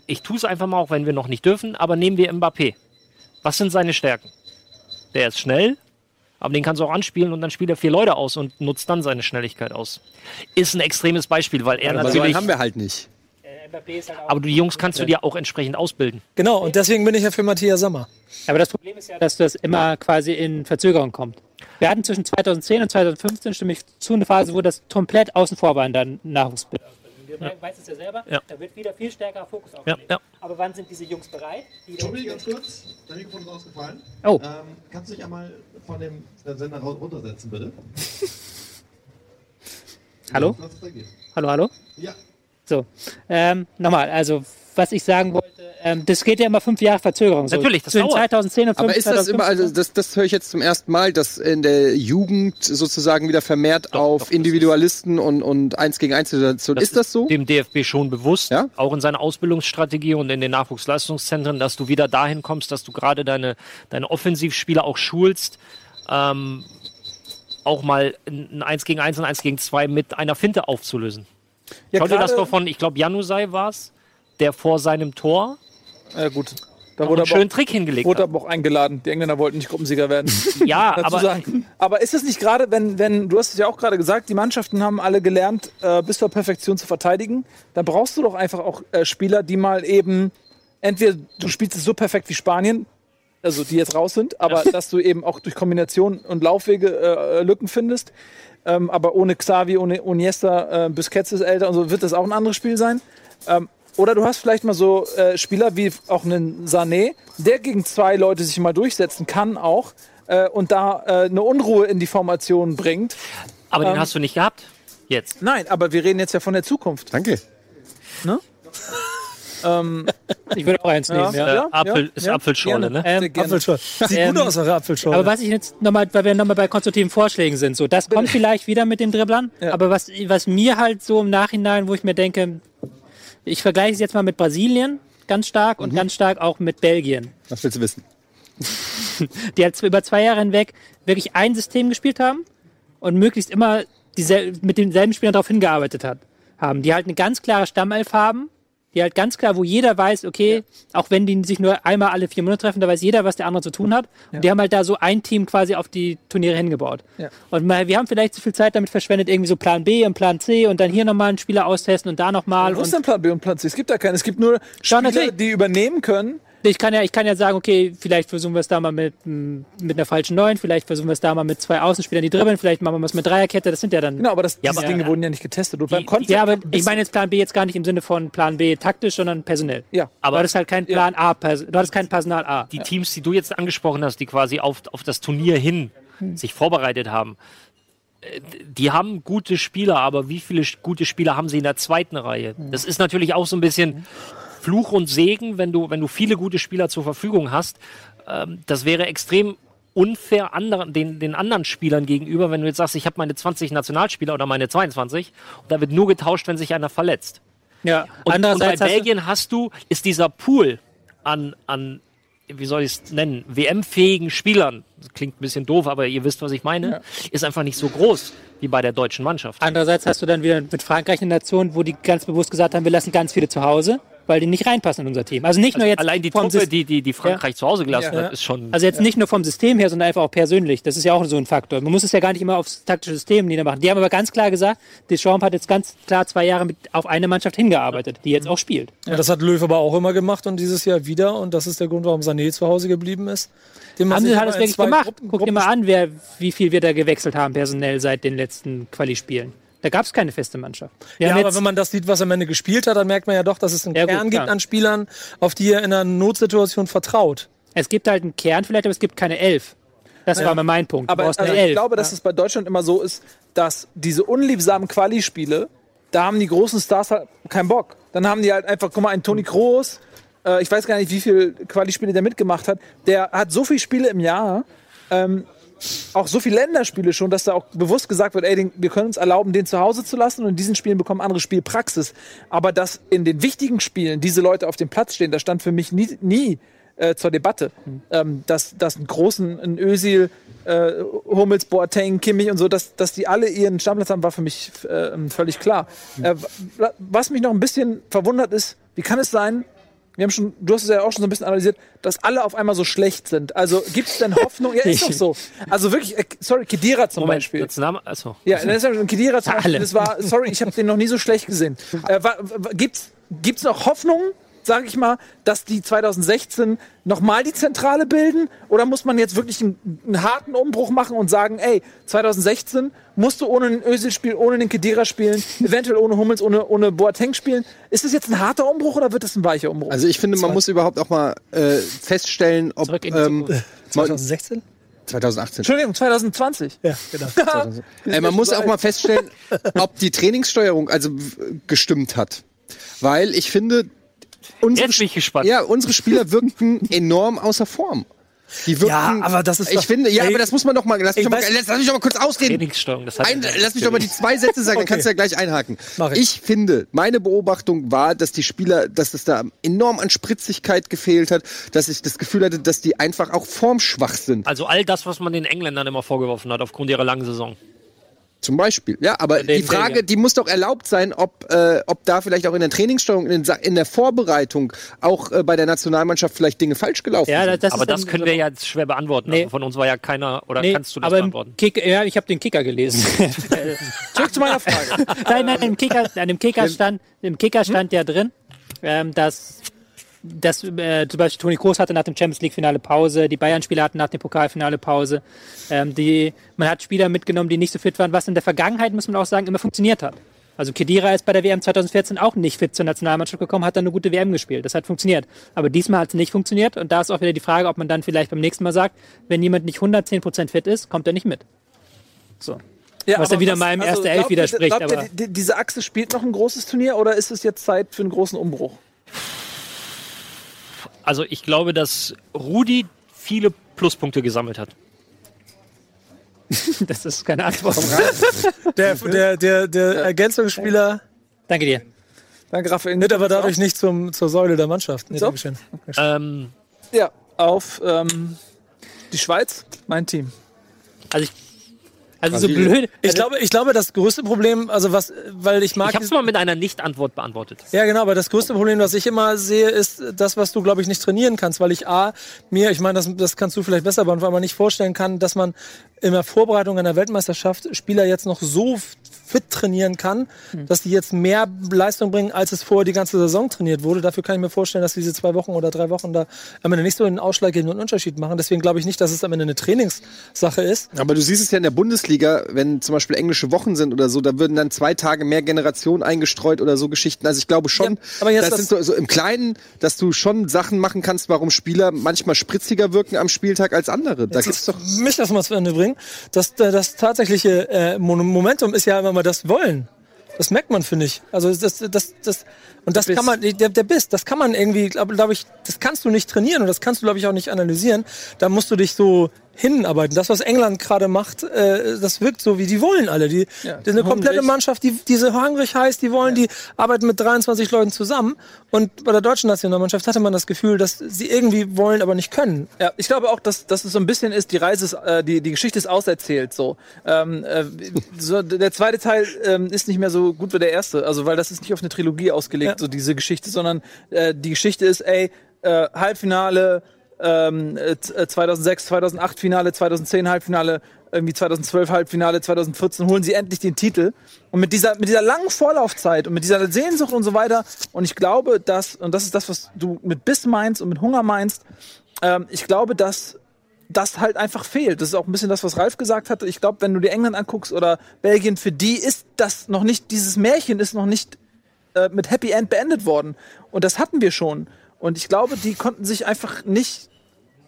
ich tue es einfach mal, auch wenn wir noch nicht dürfen, aber nehmen wir Mbappé. Was sind seine Stärken? Der ist schnell, aber den kannst du auch anspielen und dann spielt er vier Leute aus und nutzt dann seine Schnelligkeit aus. Ist ein extremes Beispiel, weil er Aber so einen natürlich. haben wir halt nicht. Aber die Jungs kannst du dir auch entsprechend ausbilden. Genau, und deswegen bin ich ja für Matthias Sammer. Aber das Problem ist ja, dass das immer quasi in Verzögerung kommt. Wir hatten zwischen 2010 und 2015, stimme ich zu, eine Phase, wo das komplett außen vor war in der Nachwuchsbildung. Du weißt es ja selber, Ja. da wird wieder viel stärkerer Fokus Ja, ja. Aber wann sind diese Jungs bereit? Die Tobi, ganz kurz, dein Mikrofon ist ausgefallen. Oh. Ähm, kannst du dich einmal von dem Sender raus- runtersetzen, bitte? Hallo? Hallo, hallo? Ja. So, ähm, nochmal, also was ich sagen wollte, ähm, das geht ja immer fünf Jahre Verzögerung. So. Natürlich, das Zwischen dauert. 2010 und Aber ist das 2015. immer, also das, das höre ich jetzt zum ersten Mal, dass in der Jugend sozusagen wieder vermehrt auf doch, Individualisten und, und eins gegen eins Situation. Ist das so? Dem DFB schon bewusst, Ja? auch in seiner Ausbildungsstrategie und in den Nachwuchsleistungszentren, dass du wieder dahin kommst, dass du gerade deine, deine Offensivspieler auch schulst, ähm, auch mal ein 1 gegen 1 und 1 gegen 2 mit einer Finte aufzulösen. Ja, Schau dir das doch von, ich glaube, Janusai war es, der vor seinem Tor Ja, gut. Da wurde einen aber, schönen auch, Trick hingelegt wurde aber auch eingeladen. Die Engländer wollten nicht Gruppensieger werden. Ja, aber sagen. Aber ist es nicht gerade, wenn, wenn, du hast es ja auch gerade gesagt, die Mannschaften haben alle gelernt, äh, bis zur Perfektion zu verteidigen. Dann brauchst du doch einfach auch äh, Spieler, die mal eben, entweder du spielst es so perfekt wie Spanien, also die jetzt raus sind, aber dass du eben auch durch Kombination und Laufwege äh, Lücken findest. Ähm, aber ohne Xavi, ohne Iniesta, äh, Busquets ist älter und so wird das auch ein anderes Spiel sein. Ähm, oder du hast vielleicht mal so äh, Spieler wie auch einen Sané, der gegen zwei Leute sich mal durchsetzen kann auch äh, und da äh, eine Unruhe in die Formation bringt. aber den ähm, hast du nicht gehabt. Jetzt. Nein, aber wir reden jetzt ja von der Zukunft. Danke. Ich würde auch eins nehmen, ja. Äh, Ja, Apfel ja, ist ja. Apfelschorle, ne? Ähm. Apfelschorle. Sieht Ähm, gut aus, eure Apfelschorle. Aber was ich jetzt nochmal, weil wir nochmal bei konstruktiven Vorschlägen sind, so, das kommt vielleicht wieder mit dem Dribblern, Ja. aber was, was mir halt so im Nachhinein, wo ich mir denke, ich vergleiche es jetzt mal mit Brasilien ganz stark und ganz stark auch mit Belgien, Was willst du wissen? die halt über zwei Jahre hinweg wirklich ein System gespielt haben und möglichst immer diesel mit denselben Spielern darauf hingearbeitet hat, haben, die halt eine ganz klare Stammelf haben, die halt ganz klar, wo jeder weiß, okay, auch wenn die sich nur einmal alle vier Monate treffen, da weiß jeder, was der andere zu tun hat. Und die haben halt da so ein Team quasi auf die Turniere hingebaut. Ja. Und wir haben vielleicht zu viel Zeit damit verschwendet, irgendwie so Plan B und Plan C und dann hier nochmal einen Spieler austesten und da nochmal. Wo ist denn Plan B und Plan C? Es gibt da keinen. Es gibt nur Spieler, die übernehmen können, Ich kann ja, ich kann ja sagen, okay, vielleicht versuchen wir es da mal mit, mit einer falschen Neun, vielleicht versuchen wir es da mal mit zwei Außenspielern, die dribbeln, vielleicht machen wir was mit Dreierkette, das sind ja dann. Genau, aber das, Ja, diese aber- Dinge wurden ja nicht getestet. Und beim Die- Konzept Ja, aber ist- ich meine jetzt Plan B jetzt gar nicht im Sinne von Plan B taktisch, sondern personell. Ja. Aber du hattest halt keinen Plan A, Pers du hattest kein Personal A. die Teams, die du jetzt angesprochen hast, die quasi auf, auf das Turnier hin sich vorbereitet haben, äh, die haben gute Spieler, aber wie viele gute Spieler haben sie in der zweiten Reihe? Das ist natürlich auch so ein bisschen Fluch und Segen, wenn du, wenn du viele gute Spieler zur Verfügung hast. Ähm, das wäre extrem unfair anderen, den, den anderen Spielern gegenüber, wenn du jetzt sagst, ich habe meine 20 Nationalspieler oder meine 22 und da wird nur getauscht, wenn sich einer verletzt. Ja, Und, und bei Belgien hast du, ist dieser Pool an, an wie soll ich es nennen, WM-fähigen Spielern, das klingt ein bisschen doof, aber ihr wisst, was ich meine, ist einfach nicht so groß wie bei der deutschen Mannschaft. andererseits hast du dann wieder mit Frankreich eine Nation, wo die ganz bewusst gesagt haben, wir lassen ganz viele zu Hause, weil die nicht reinpassen in unser Team. Also nicht nur jetzt Allein die Truppe, die, die, die Frankreich zu Hause gelassen Ja. hat, ist schon. Also jetzt nicht nur vom System her, sondern einfach auch persönlich. Das ist ja auch so ein Faktor. Man muss es ja gar nicht immer aufs taktische System niedermachen. Die haben aber ganz klar gesagt, Deschamps hat jetzt ganz klar zwei Jahre mit, auf eine Mannschaft hingearbeitet, die jetzt auch spielt. Ja, das hat Löw aber auch immer gemacht und dieses Jahr wieder. Und das ist der Grund, warum Sané zu Hause geblieben ist. Den man Haben sie das wirklich gemacht? Gruppen- Guck dir mal an, wer, wie viel wir da gewechselt haben personell seit den letzten Quali-Spielen. Da gab es keine feste Mannschaft. Wir Ja, aber wenn man das sieht, was am Ende gespielt hat, dann merkt man ja doch, dass es einen Ja, gut, Kern gibt klar. an Spielern, auf die er in einer Notsituation vertraut. es gibt halt einen Kern vielleicht, aber es gibt keine Elf. Das war mal mein Punkt. Aber also ich glaube, dass es bei Deutschland immer so ist, dass diese unliebsamen Quali-Spiele, da haben die großen Stars halt keinen Bock. Dann haben die halt einfach, guck mal, einen Toni Kroos, äh, ich weiß gar nicht, wie viele Quali-Spiele der mitgemacht hat, der hat so viele Spiele im Jahr, ähm, auch so viele Länderspiele schon, dass da auch bewusst gesagt wird, ey, den, wir können uns erlauben, den zu Hause zu lassen und in diesen Spielen bekommen andere Spielpraxis. Aber dass in den wichtigen Spielen diese Leute auf dem Platz stehen, das stand für mich nie, nie äh, zur Debatte. Ähm, dass, dass einen großen, ein Özil, äh, Hummels, Boateng, Kimmich und so, dass, dass die alle ihren Stammplatz haben, war für mich äh, völlig klar. Wa- was mich noch ein bisschen verwundert ist, wie kann es sein, wir haben schon, du hast es ja auch schon so ein bisschen analysiert, dass alle auf einmal so schlecht sind. Also gibt es denn Hoffnung? Ja, ist doch so. Also wirklich, äh, sorry, Kedira zum Moment, Beispiel. jetzt Name, achso. Ja, das ist Kedira zum Beispiel, das war, sorry, ich habe den noch nie so schlecht gesehen. Äh, wa, wa, gibt's, gibt's noch Hoffnung, sage ich mal, dass die 2016 nochmal die Zentrale bilden? Oder muss man jetzt wirklich einen, einen harten Umbruch machen und sagen, ey, 2016 musst du ohne den Özil spielen, ohne den Kedira spielen, eventuell ohne Hummels, ohne, ohne Boateng spielen. Ist das jetzt ein harter Umbruch oder wird das ein weicher Umbruch? Also ich finde, man muss überhaupt auch mal äh, feststellen, ob Zurück in die ähm, man, 2016? 2018. Entschuldigung, 2020. Ja, genau. Äh, man muss auch mal feststellen, ob die Trainingssteuerung also gestimmt hat. Weil ich finde, unsere, Jetzt bin ich gespannt. ja, unsere Spieler wirkten enorm außer Form. Die wirkten, Ja, aber das ist Ich doch- finde, ja, Ey, aber das muss man doch mal. Lass mich, ich doch mal, weiß- lass, lass mich doch mal kurz ausreden. Das hat Ein, ja- lass mich doch mal die zwei Sätze sagen, dann Okay. kannst du ja gleich einhaken. Ich. ich finde, meine Beobachtung war, dass die Spieler, dass es da enorm an Spritzigkeit gefehlt hat, dass ich das Gefühl hatte, dass die einfach auch formschwach sind. Also all das, was man den Engländern immer vorgeworfen hat, aufgrund ihrer langen Saison. Zum Beispiel. Ja, aber den die Frage, Belgiern. die muss doch erlaubt sein, ob, äh, ob da vielleicht auch in der Trainingssteuerung, in, in der Vorbereitung, auch äh, bei der Nationalmannschaft vielleicht Dinge falsch gelaufen ja, sind. das Aber das können wir ja jetzt schwer beantworten. Nee. Also von uns war ja keiner, oder Nee, kannst du das aber im beantworten? Kick, ja, ich habe den Kicker gelesen. Zurück zu meiner Frage. nein, nein, im Kicker, an dem Kicker stand, im Kicker stand ja drin, ähm, dass, dass äh, zum Beispiel Toni Kroos hatte nach dem Champions League Finale Pause, die Bayern-Spieler hatten nach dem Pokalfinale Pause. Ähm, die, man hat Spieler mitgenommen, die nicht so fit waren, was in der Vergangenheit, muss man auch sagen, immer funktioniert hat. Also Kedira ist bei der WM 2014 auch nicht fit zur Nationalmannschaft gekommen, hat dann eine gute WM gespielt. Das hat funktioniert. Aber diesmal hat es nicht funktioniert und da ist auch wieder die Frage, ob man dann vielleicht beim nächsten Mal sagt, wenn jemand nicht 110% fit ist, kommt er nicht mit. So. Ja, Was ja wieder meinem erste Elf glaubt ihr- widerspricht, Glaubt ihr, aber- die, diese Achse spielt noch ein großes Turnier oder ist es jetzt Zeit für einen großen Umbruch? Also ich glaube, dass Rudi viele Pluspunkte gesammelt hat. Das ist keine Antwort. Der, der, der, der Ergänzungsspieler Danke dir. Danke, Raphael. wird aber dadurch nicht zum, zur Säule der Mannschaft. Nee, So? Dankeschön. Ähm, Ja, auf ähm, die Schweiz, mein Team. Also ich, Also so blöd. Ich glaube, ich glaube, das größte Problem, also was, weil ich mag. Ich habe es mal mit einer Nicht-Antwort beantwortet. Ja, genau, aber das größte Problem, was ich immer sehe, ist das, was du, glaube ich, nicht trainieren kannst, weil ich A, mir, ich meine, das, das kannst du vielleicht besser beantworten, aber nicht vorstellen kann, dass man in der Vorbereitung einer Weltmeisterschaft Spieler jetzt noch so fit trainieren kann, dass die jetzt mehr Leistung bringen, als es vorher die ganze Saison trainiert wurde. Dafür kann ich mir vorstellen, dass diese zwei Wochen oder drei Wochen da am Ende nicht so einen ausschlaggebenden Unterschied machen. Deswegen glaube ich nicht, dass es am Ende eine Trainingssache ist. Aber du siehst es ja in der Bundesliga, wenn zum Beispiel englische Wochen sind oder so, da würden dann zwei Tage mehr Generationen eingestreut oder so Geschichten. Also ich glaube schon, Ja, aber jetzt das, das- sind so, im Kleinen, dass du schon Sachen machen kannst, warum Spieler manchmal spritziger wirken am Spieltag als andere. Da gibt's doch mich das mal zu Ende bringen. Das, das tatsächliche äh, Momentum ist ja immer mal das Wollen. Das merkt man, finde ich. Also das, das, das, und das kann man, der, der Biss, das kann man irgendwie, glaube glaub ich, das kannst du nicht trainieren und das kannst du, glaube ich, auch nicht analysieren. Da musst du dich so hinarbeiten. Das, was England gerade macht, äh, das wirkt so, wie die wollen alle. Die, Ja, die eine komplette hungrig. Mannschaft, die, die so hungrig heißt, die wollen, die arbeiten mit 23 Leuten zusammen. Und bei der deutschen Nationalmannschaft hatte man das Gefühl, dass sie irgendwie wollen, aber nicht können. Ja, ich glaube auch, dass, dass es so ein bisschen ist, die Reise ist, äh, die, die Geschichte ist auserzählt. So. Ähm, äh, so der zweite Teil ähm, ist nicht mehr so gut wie der erste, also weil das ist nicht auf eine Trilogie ausgelegt, Ja. so diese Geschichte, sondern äh, die Geschichte ist, ey, äh, Halbfinale ähm, äh, 2006, 2008 Finale, 2010 Halbfinale, irgendwie 2012 Halbfinale, 2014 holen sie endlich den Titel. Und mit dieser, mit dieser langen Vorlaufzeit und mit dieser Sehnsucht und so weiter. Und ich glaube, dass, und das ist das, was du mit Biss meinst und mit Hunger meinst, ähm, ich glaube, dass das halt einfach fehlt. Das ist auch ein bisschen das, was Ralf gesagt hatte. Ich glaube, wenn du dir England anguckst oder Belgien, für die ist das noch nicht, dieses Märchen ist noch nicht äh, mit Happy End beendet worden. Und das hatten wir schon. Und ich glaube, die konnten sich einfach nicht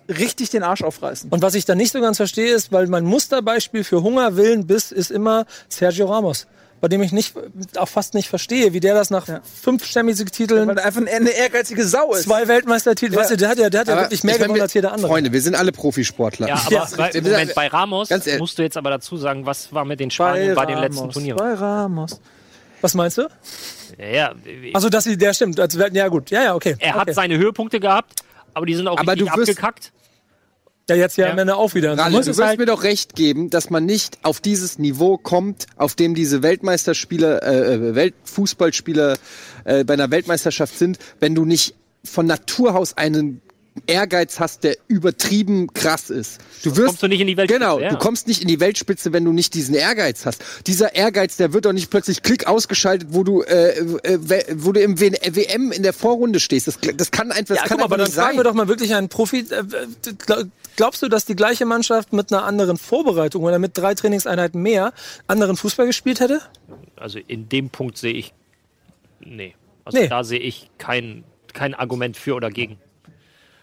richtig den Arsch aufreißen. Und was ich da nicht so ganz verstehe, ist, weil mein Musterbeispiel für Hunger, Willen, Biss ist immer Sergio Ramos. Bei dem ich nicht, auch fast nicht verstehe, wie der das nach fünf Champions Weil League-Titeln, er einfach eine ehrgeizige Sau ist. zwei Weltmeistertitel, weißt du, der hat ja, der hat ja wirklich mehr ich gewonnen wir- als jeder andere. Freunde, wir sind alle Profisportler. Ja, aber Ja, bei, Moment, bei Ramos musst du jetzt aber dazu sagen, was war mit den Spaniern bei, den letzten Turnieren? Bei Ramos. Was meinst du? Ja, ja, Also, dass sie, der stimmt. Also, ja, gut. Ja, ja, okay. er hat okay. seine Höhepunkte gehabt, aber die sind auch Aber richtig du wirst- abgekackt. Ja, jetzt ja, Ja. am Ende auch wieder. Ralle, Muss du wirst halt, mir doch recht geben, dass man nicht auf dieses Niveau kommt, auf dem diese Weltmeisterspieler, äh, äh, Weltfußballspieler äh, bei einer Weltmeisterschaft sind, wenn du nicht von Natur aus einen Ehrgeiz hast, der übertrieben krass ist. Du wirst, kommst du nicht in die Weltspitze, Genau, ja. du kommst nicht in die Weltspitze, wenn du nicht diesen Ehrgeiz hast. Dieser Ehrgeiz, der wird doch nicht plötzlich Klick ausgeschaltet, wo du, äh, äh, wo du im WM in der Vorrunde stehst. Das, das kann einfach, das ja, kann guck aber dann nicht fragen sein. wir doch mal wirklich einen Profi. Äh, glaub- Glaubst du, dass die gleiche Mannschaft mit einer anderen Vorbereitung oder mit drei Trainingseinheiten mehr anderen Fußball gespielt hätte? Also in dem Punkt sehe ich, nee. Also Nee. da sehe ich kein, kein Argument für oder gegen.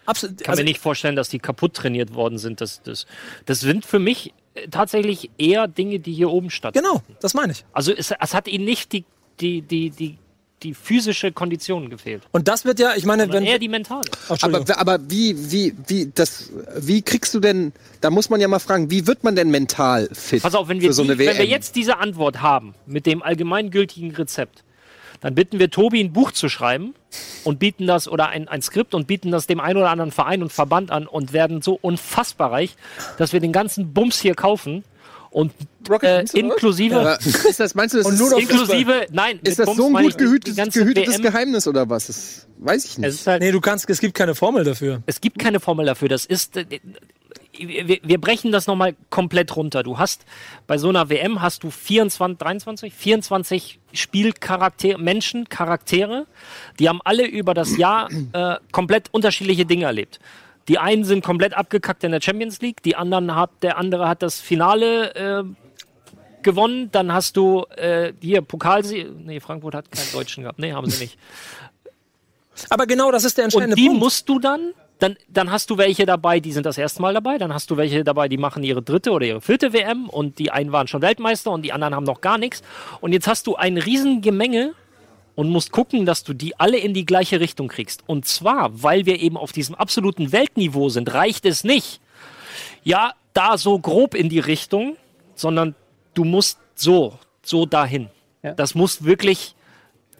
Absolut. kann mir nicht vorstellen, dass die kaputt trainiert worden sind. Das, das, das sind für mich äh, tatsächlich eher Dinge, die hier oben stattfinden. Genau, das meine ich. Also es, es hat ihnen nicht die, die, die, die, die physische Kondition gefehlt, Und das wird ja, ich meine, sondern wenn. eher die mentale. Aber, aber wie, wie, wie, das, wie kriegst du denn, da muss man ja mal fragen, wie wird man denn mental fit Pass auf, wenn wir, für so die, eine WM? wenn wir jetzt diese Antwort haben mit dem allgemeingültigen Rezept, dann bitten wir Tobi ein Buch zu schreiben und bieten das oder ein, ein Skript und bieten das dem einen oder anderen Verein und Verband an und werden so unfassbar reich, dass wir den ganzen Bums hier kaufen und Rocket äh, inklusive, aber ist das, meinst du, das Und ist, nur inklusive, nein, mit ist das Bums so ein gut gehütetes, gehütetes. Geheimnis oder was? Das weiß ich nicht. Es ist halt, nee, du kannst, es gibt keine Formel dafür. Es gibt keine Formel dafür. Das ist. Wir, wir brechen das nochmal komplett runter. Du hast bei so einer WM hast du 24, 23, 24 Spielcharaktere, Menschen, Charaktere, die haben alle über das Jahr äh, komplett unterschiedliche Dinge erlebt. Die einen sind komplett abgekackt in der Champions League, die anderen hat, der andere hat das Finale äh, gewonnen, dann hast du äh, hier Pokalsieg, nee, Frankfurt hat keinen Deutschen gehabt, nee, haben sie nicht. Aber genau das ist der entscheidende Und die Punkt. musst du dann, dann, dann hast du welche dabei, die sind das erste Mal dabei, dann hast du welche dabei, die machen ihre dritte oder ihre vierte WM und die einen waren schon Weltmeister und die anderen haben noch gar nichts. Und jetzt hast du ein riesen Gemenge und musst gucken, dass du die alle in die gleiche Richtung kriegst. Und zwar, weil wir eben auf diesem absoluten Weltniveau sind, reicht es nicht, ja, da so grob in die Richtung, sondern du musst so, so dahin. Ja. Das muss wirklich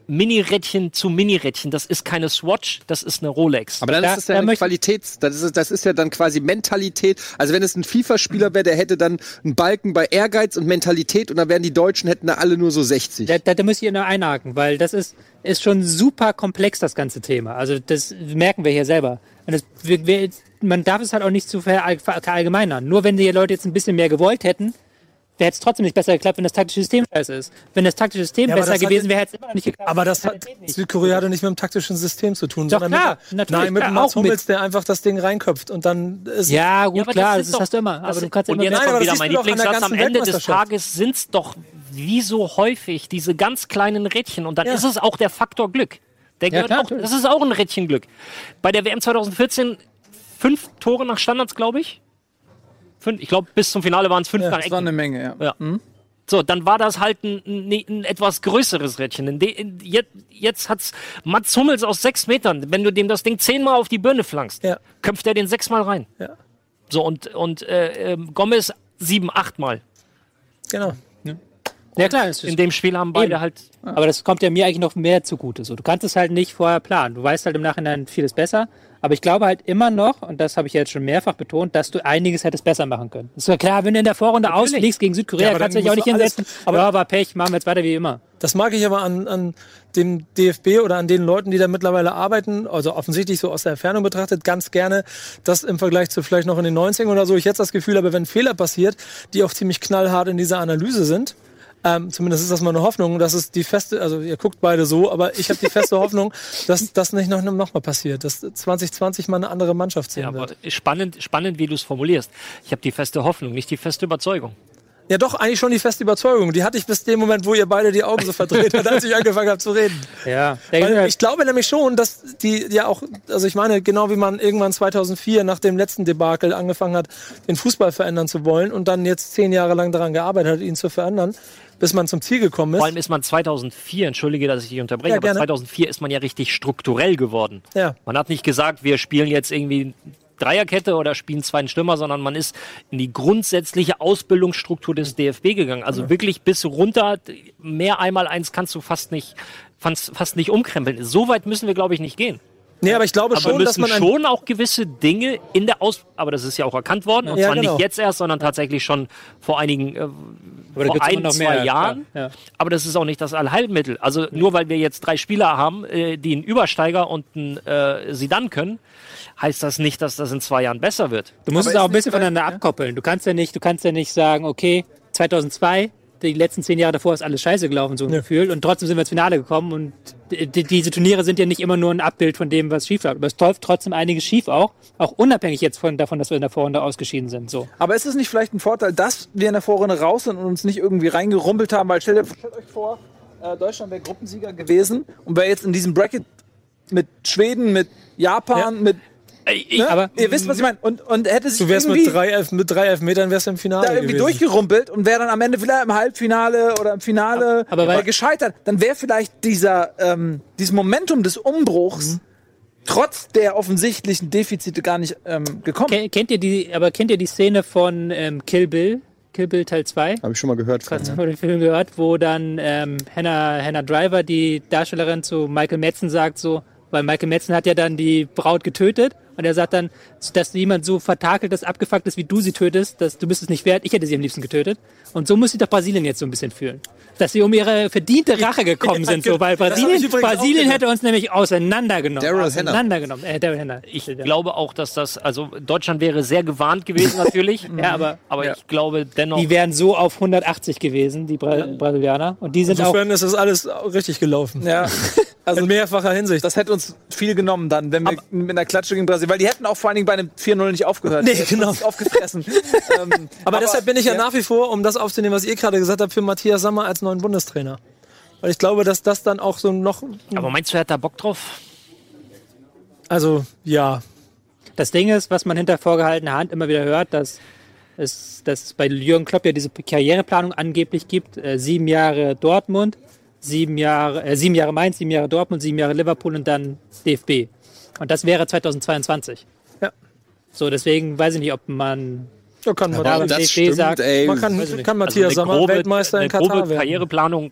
Mini-Rädchen zu Mini-Rädchen. Das ist keine Swatch, das ist eine Rolex. Aber dann Da- ist das ja da eine Qualitäts, das ist, das ist ja dann quasi Mentalität. Also wenn es ein FIFA-Spieler wäre, der hätte dann einen Balken bei Ehrgeiz und Mentalität und dann wären die Deutschen hätten da alle nur so 60. Da, da, da müsst ihr nur einhaken, weil das ist, ist schon super komplex, das ganze Thema. Also das merken wir hier selber. Und das, wir, wir, man darf es halt auch nicht zu verall- verallgemeinern. Nur wenn die Leute jetzt ein bisschen mehr gewollt hätten, wäre es trotzdem nicht besser geklappt, wenn das taktische System scheiße ist. Wenn das taktische System Ja, besser das hat gewesen wäre, hätte es immer noch nicht geklappt. Aber das hat, Qualität nicht. Südkorea hatte nicht mit dem taktischen System zu tun, Doch, sondern klar, mit, natürlich, nein, mit klar, Mats auch mit- Hummels, der einfach das Ding reinköpft und dann ist Ja, gut, Ja, klar, das das, hast du immer. Aber Das- du kannst und immer jetzt. Nein, kommt das wieder mein Lieblingssatz. Am ganzen Ende des. Tages sind es doch wie so häufig diese ganz kleinen Rädchen. Und dann Ja. ist es auch der Faktor Glück. Der Ja, gehört klar, auch, natürlich. das ist auch ein Rädchen Glück. Bei der WM 2014 fünf Tore nach Standards, glaube ich. Fünf, ich glaube, bis zum Finale waren es fünf nach Das war Ecken. eine Menge, ja. Ja. So, dann war das halt ein, ein, ein etwas größeres Rädchen. In de, in, jetzt, jetzt hat's Mats Hummels aus sechs Metern. Wenn du dem das Ding zehnmal auf die Birne flankst, Ja. köpft er den sechsmal rein. Ja. So, und, und äh, ähm, Gomez sieben, achtmal. Genau. Ja, klar, das ist, In dem Spiel haben beide Eben. halt. Aber das kommt ja mir eigentlich noch mehr zugute. So, du kannst es halt nicht vorher planen. Du weißt halt im Nachhinein vieles besser. Aber ich glaube halt immer noch, und das habe ich jetzt schon mehrfach betont, dass du einiges hättest besser machen können. Ist ja klar, wenn du in der Vorrunde ausfliegst gegen Südkorea, Ja, kannst du dich auch nicht hinsetzen. aber- ja, war Pech, machen wir jetzt weiter wie immer. Das mag ich aber an, an dem DFB oder an den Leuten, die da mittlerweile arbeiten, also offensichtlich so aus der Entfernung betrachtet, ganz gerne, dass im Vergleich zu vielleicht noch in den 90ern oder so, ich jetzt das Gefühl habe, wenn Fehler passiert, die auch ziemlich knallhart in dieser Analyse sind. Ähm, zumindest ist das meine Hoffnung, dass es die feste, also ihr guckt beide so, aber ich habe die feste Hoffnung, dass das nicht noch, noch mal passiert, dass 2020 mal eine andere Mannschaft sehen Ja, aber wird. spannend, spannend, wie du es formulierst. Ich habe die feste Hoffnung, nicht die feste Überzeugung. Ja, doch, eigentlich schon die feste Überzeugung. Die hatte ich bis dem Moment, wo ihr beide die Augen so verdreht habt, als ich angefangen habe zu reden. Ja, Weil ich glaube nämlich schon, dass die ja auch, also ich meine, genau wie man irgendwann 2004 nach dem letzten Debakel angefangen hat, den Fußball verändern zu wollen und dann jetzt zehn Jahre lang daran gearbeitet hat, ihn zu verändern, bis man zum Ziel gekommen Vor allem ist. ist man 2004, entschuldige, dass ich dich unterbreche, Ja, aber gerne. 2004 ist man ja richtig strukturell geworden. Ja. Man hat nicht gesagt, wir spielen jetzt irgendwie Dreierkette oder spielen zweiten Stürmer, sondern man ist in die grundsätzliche Ausbildungsstruktur des DFB gegangen. Also wirklich bis runter, mehr einmal eins kannst du fast nicht, fast, fast nicht umkrempeln. So weit müssen wir, glaube ich, nicht gehen. Nee, aber ich glaube Aber wir schon, dass müssen man ein, schon auch gewisse Dinge in der Aus... Aber das ist ja auch erkannt worden. Und Ja, zwar genau. nicht jetzt erst, sondern tatsächlich schon vor einigen... Äh, vor ein, noch zwei mehr, Jahren. klar, ja. Aber das ist auch nicht das Allheilmittel. Also nur weil wir jetzt drei Spieler haben, äh, die einen Übersteiger und einen äh, Sidan können, heißt das nicht, dass das in zwei Jahren besser wird. Du musst Aber es auch ein bisschen voneinander abkoppeln. Du kannst ja nicht, du kannst ja nicht sagen, okay, 2002, die letzten zehn Jahre davor ist alles scheiße gelaufen, so ein Gefühl, und trotzdem sind wir ins Finale gekommen und die, die, diese Turniere sind ja nicht immer nur ein Abbild von dem, was schief läuft. Aber es läuft trotzdem einiges schief auch, auch unabhängig jetzt von, davon, dass wir in der Vorrunde ausgeschieden sind. So. Aber ist es nicht vielleicht ein Vorteil, dass wir in der Vorrunde raus sind und uns nicht irgendwie reingerumpelt haben? Weil stellt, stellt euch vor, äh, Deutschland wäre Gruppensieger gewesen und wäre jetzt in diesem Bracket mit Schweden, mit Japan, mit. Ne? aber- ihr wisst, was ich meine. Und, und hätte sich du wärst irgendwie mit drei, Elf, mit drei Elfmetern wärst du im Finale da irgendwie gewesen. durchgerumpelt und wäre dann am Ende wieder im Halbfinale oder im Finale Aber weil- äh, gescheitert, dann wäre vielleicht dieser ähm, dieses Momentum des Umbruchs trotz der offensichtlichen Defizite gar nicht ähm, gekommen. Ken- Kennt ihr die, aber kennt ihr die Szene von ähm, Kill Bill? Kill Bill Teil 2? Habe ich schon mal gehört. Hast du von dem Film gehört, wo dann ähm, Hannah, Hannah Driver, die Darstellerin, zu Michael Madsen sagt so, weil Michael Madsen hat ja dann die Braut getötet und er sagt dann, dass jemand so vertakelt ist, abgefuckt ist, wie du sie tötest, dass du bist es nicht wert, ich hätte sie am liebsten getötet. Und so muss sich doch Brasilien jetzt so ein bisschen fühlen. Dass sie um ihre verdiente Rache gekommen sind, so, weil ich Brasilien, auch Brasilien hätte uns nämlich auseinandergenommen. Daryl auseinandergenommen. Äh, Daryl Hannah. Ich glaube auch, dass das, also Deutschland wäre sehr gewarnt gewesen natürlich. Ja, aber- aber Ja. ich glaube dennoch, Die wären so auf 180 gewesen, die Bra Brasilianer. Und die sind auch Insofern ist das alles richtig gelaufen. Ja, also In mehrfacher Hinsicht. das hätte uns viel genommen dann, wenn wir mit einer Klatsche gegen Brasilien, weil die hätten auch vor allen Dingen bei einem 4-0 nicht aufgehört. Nee, genau. Aufgefressen. ähm, Aber, deshalb bin ich ja, nach wie vor, um das aufzunehmen, was ihr gerade gesagt habt, für Matthias Sammer als neuen Bundestrainer. Weil ich glaube, dass das dann auch so noch. aber meinst du, er hat da Bock drauf? Also, ja. Das Ding ist, was man hinter vorgehaltener Hand immer wieder hört, dass es, dass es bei Jürgen Klopp ja diese Karriereplanung angeblich gibt. Äh, sieben Jahre Dortmund, sieben Jahre, äh, sieben Jahre Mainz, sieben Jahre Dortmund, sieben Jahre Liverpool und dann DFB. Und das wäre 2022. Ja. So, deswegen weiß ich nicht, ob man. Ja, kann Ja, man, aber man das stimmt, sagt- ey. kann, ich nicht. kann Matthias Also eine Sammer grobe, Weltmeister in Katar grobe werden. Karriereplanung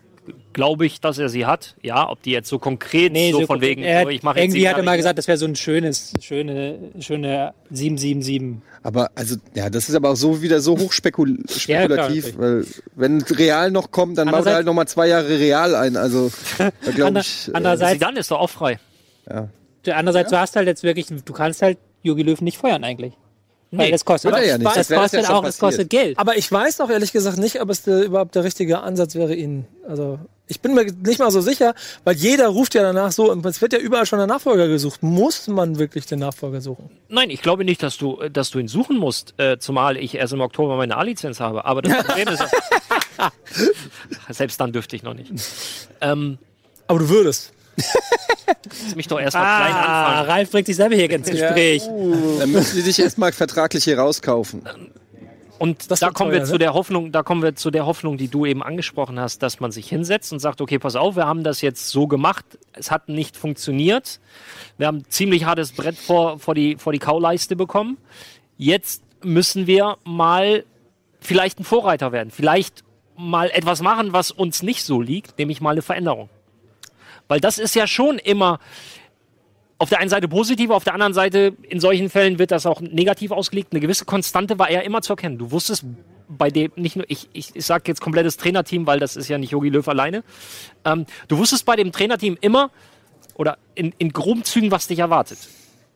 glaube ich, dass er sie hat. Ja, ob die jetzt so konkret so, von wegen, er, so, ich mache irgendwie hat er mal gesagt, das wäre so ein schönes, schöne, schöne 777. Aber also, ja, das ist aber auch so wieder so hochspekulativ, Ja, klar, weil wenn Real noch kommt, dann baut er halt noch mal zwei Jahre Real ein. Also, da glaube ich. Äh, andererseits, Zidane ist doch auch frei. Andererseits du hast halt jetzt wirklich, du kannst halt Jogi Löw nicht feuern eigentlich. Weil Nee, das kostet, er ja nicht. das Das das ja kostet auch, das kostet Geld. Aber ich weiß auch ehrlich gesagt nicht, ob es der, überhaupt der richtige Ansatz wäre, ihn. Also ich bin mir nicht mal so sicher, weil jeder ruft ja danach so, und es wird ja überall schon der Nachfolger gesucht. Muss man wirklich den Nachfolger suchen? Nein, ich glaube nicht, dass du, dass du ihn suchen musst, äh, zumal ich erst im Oktober meine A-Lizenz habe. Aber das Problem ist, selbst dann dürfte ich noch nicht. Ähm, Aber du würdest. lass mich doch erstmal klein Ah, anfangen. Ralf bringt sich selber hier ins Gespräch. Dann müssen sie dich erstmal vertraglich hier rauskaufen. Und Das da kommen teuer, wir ne? zu der Hoffnung, da kommen wir zu der Hoffnung, die du eben angesprochen hast, dass man sich hinsetzt und sagt, okay, pass auf, wir haben das jetzt so gemacht, es hat nicht funktioniert. Wir haben ein ziemlich hartes Brett vor, vor, die, vor die Kauleiste bekommen. Jetzt müssen wir mal vielleicht ein Vorreiter werden, vielleicht mal etwas machen, was uns nicht so liegt, nämlich mal eine Veränderung. Weil das ist ja schon immer auf der einen Seite positiv, auf der anderen Seite in solchen Fällen wird das auch negativ ausgelegt. Eine gewisse Konstante war ja immer zu erkennen. Du wusstest bei dem, nicht nur, ich, ich, ich sage jetzt komplettes Trainerteam, weil das ist ja nicht Jogi Löw alleine. Ähm, du wusstest bei dem Trainerteam immer oder in, in groben Zügen, was dich erwartet.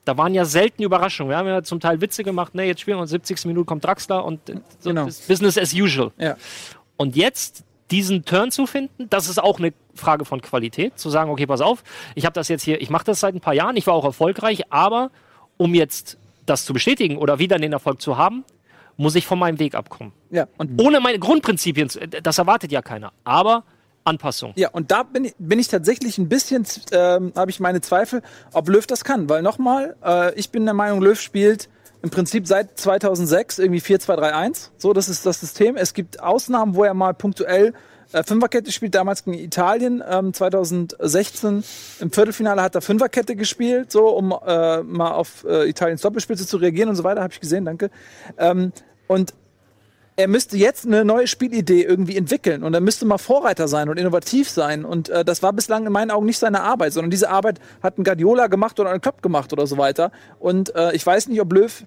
Da waren ja selten Überraschungen. Wir haben ja zum Teil Witze gemacht, ne, jetzt spielen wir uns 70. Minute kommt Draxler und äh, so Genau. Business as usual. Ja. Und jetzt diesen Turn zu finden, das ist auch eine Frage von Qualität. Zu sagen, okay, pass auf, ich habe das jetzt hier, ich mache das seit ein paar Jahren, ich war auch erfolgreich, aber um jetzt das zu bestätigen oder wieder den Erfolg zu haben, muss ich von meinem Weg abkommen. Ja, und Ohne meine Grundprinzipien, das erwartet ja keiner. Aber Anpassung. Ja, und da bin ich, bin ich tatsächlich ein bisschen, ähm, habe ich meine Zweifel, ob Löw das kann. Weil nochmal, äh, ich bin der Meinung, Löw spielt im Prinzip seit 2006 irgendwie 4-2-3-1. So, das ist das System. Es gibt Ausnahmen, wo er mal punktuell äh, Fünferkette spielt, damals gegen Italien. Ähm, 2016 im Viertelfinale hat er Fünferkette gespielt, so um äh, mal auf äh, Italiens Doppelspitze zu reagieren und so weiter. Habe ich gesehen, danke. Ähm, und er müsste jetzt eine neue Spielidee irgendwie entwickeln und er müsste mal Vorreiter sein und innovativ sein. Und äh, das war bislang in meinen Augen nicht seine Arbeit, sondern diese Arbeit hat ein Guardiola gemacht oder ein Klopp gemacht oder so weiter. Und äh, ich weiß nicht, ob Löw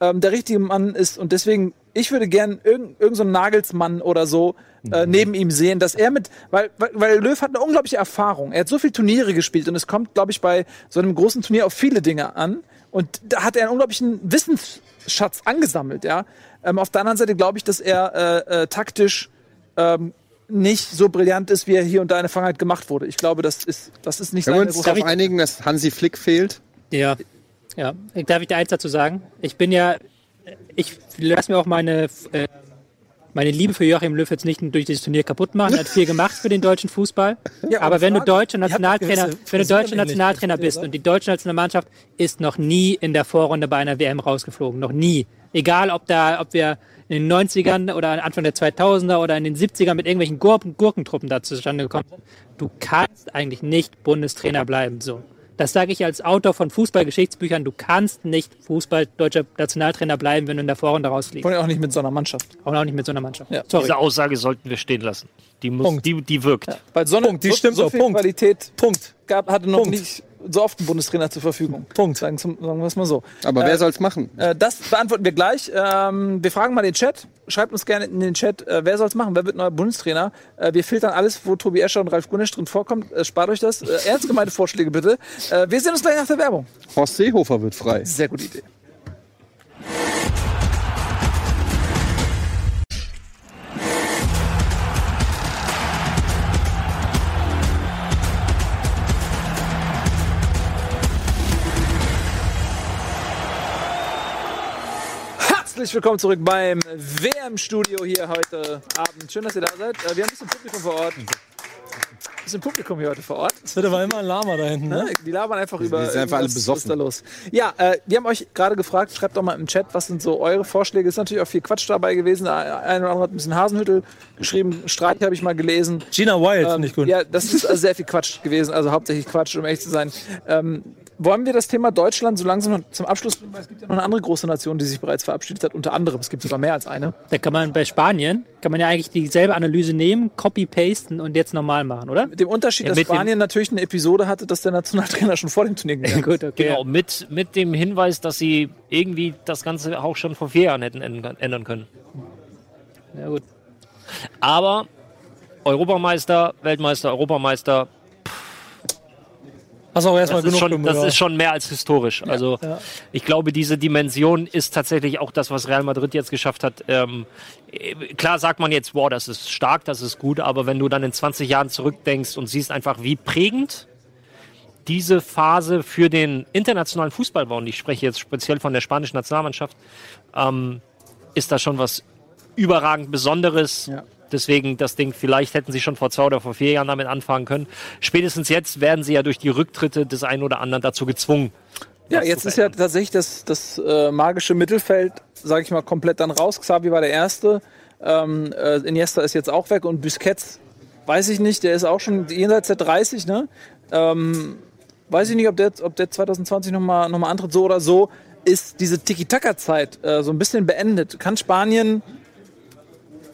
ähm, der richtige Mann ist. Und deswegen, ich würde gern irgendeinen irgend so einen Nagelsmann oder so äh, neben ihm sehen, dass er mit, weil, weil, weil Löw hat eine unglaubliche Erfahrung. Er hat so viele Turniere gespielt und es kommt, glaube ich, bei so einem großen Turnier auf viele Dinge an. Und da hat er einen unglaublichen Wissensschatz angesammelt, ja. Ähm, auf der anderen Seite glaube ich, dass er äh, äh, taktisch ähm, nicht so brillant ist, wie er hier und da in der Vergangenheit gemacht wurde. Ich glaube, das ist, das ist nicht Können wir seine uns große darauf einigen, dass Hansi Flick fehlt? Ja. Ja. Darf ich da eins dazu sagen? Ich bin ja, ich lasse mir auch meine, äh, meine Liebe für Joachim Löw jetzt nicht durch dieses Turnier kaputt machen. Er hat viel gemacht für den deutschen Fußball. Ja, aber wenn du deutscher Nationaltrainer, gewisse wenn du deutscher Nationaltrainer bist und die deutsche Nationalmannschaft ist noch nie in der Vorrunde bei einer WM rausgeflogen. Noch nie. Egal, ob da, ob wir in den 90ern oder Anfang der 2000er oder in den 70ern mit irgendwelchen Gurken, Gurkentruppen da zustande gekommen sind. Du kannst eigentlich nicht Bundestrainer bleiben. So. Das sage ich als Autor von Fußballgeschichtsbüchern. Du kannst nicht Fußball deutscher Nationaltrainer bleiben, wenn du in der Vorrunde rausfliegst. Vor allem auch nicht mit so einer Mannschaft. Und auch nicht mit so einer Mannschaft. Ja. Sorry. Diese Aussage sollten wir stehen lassen. Die, muss, Punkt. die, die wirkt. Weil so eine Punkt, die so, stimmt so viel Punkt. Qualität Punkt. gab, hatte noch Punkt. nicht so oft ein Bundestrainer zur Verfügung. Punkt. Sagen, sagen wir es mal so. Aber wer soll's machen? Äh, das beantworten wir gleich. Ähm, wir fragen mal den Chat. Schreibt uns gerne in den Chat, äh, wer soll es machen? Wer wird neuer Bundestrainer? Äh, wir filtern alles, wo Tobi Escher und Ralf Gunnisch drin vorkommt. Äh, spart euch das. Äh, ernst gemeinte Vorschläge bitte. Äh, wir sehen uns gleich nach der Werbung. Horst Seehofer wird frei. Sehr gute Idee. Herzlich willkommen zurück beim WM-Studio hier heute Abend. Schön, dass ihr da seid. Äh, Wir haben ein bisschen Publikum vor Ort. Ein bisschen Publikum hier heute vor Ort. Es wird aber immer ein Lama da hinten. Ne? Ne? Die labern einfach über. sind einfach alle besoffen. Was ist da los? Ja, äh, wir haben euch gerade gefragt, schreibt doch mal im Chat, was sind so eure Vorschläge. Ist natürlich auch viel Quatsch dabei gewesen. Der eine oder andere hat ein bisschen Hasenhüttel geschrieben. Streich habe ich mal gelesen. Gina Wild Ähm, finde ich gut. Ja, das ist also sehr viel Quatsch gewesen, also hauptsächlich Quatsch, um ehrlich zu sein. Ähm, wollen wir das Thema Deutschland so langsam noch zum Abschluss bringen? Weil es gibt ja noch eine andere große Nation, die sich bereits verabschiedet hat. Unter anderem, es gibt sogar mehr als eine. Da kann man bei Spanien, kann man ja eigentlich dieselbe Analyse nehmen, copy-pasten und jetzt normal machen, oder? Mit dem Unterschied, Ja, dass Spanien natürlich eine Episode hatte, dass der Nationaltrainer schon vor dem Turnier gegangen ist. Gut, okay. Genau, mit, mit dem Hinweis, dass sie irgendwie das Ganze auch schon vor vier Jahren hätten ändern ändern können. Ja, gut. Aber Europameister, Weltmeister, Europameister, Hast auch erstmal das, ist genug schon, gemacht. das ist schon mehr als historisch. Also ja. ich glaube, diese Dimension ist tatsächlich auch das, was Real Madrid jetzt geschafft hat. Ähm, äh, klar sagt man jetzt, wow, das ist stark, das ist gut, aber wenn du dann in 20 Jahren zurückdenkst und siehst einfach, wie prägend diese Phase für den internationalen Fußball war, und ich spreche jetzt speziell von der spanischen Nationalmannschaft, ähm, ist das schon was überragend Besonderes. Ja. Deswegen das Ding, vielleicht hätten sie schon vor zwei oder vor vier Jahren damit anfangen können. Spätestens jetzt werden sie ja durch die Rücktritte des einen oder anderen dazu gezwungen. Ja, jetzt ist ja tatsächlich das, das äh, magische Mittelfeld, sage ich mal, komplett dann raus. Xavi war der Erste. Ähm, äh, Iniesta ist jetzt auch weg und Busquets, weiß ich nicht, der ist auch schon jenseits der 30, ne? Ähm, weiß ich nicht, ob der, ob der 2020 nochmal noch mal antritt. So oder so ist diese Tiki-Taka-Zeit äh, so ein bisschen beendet. Kann Spanien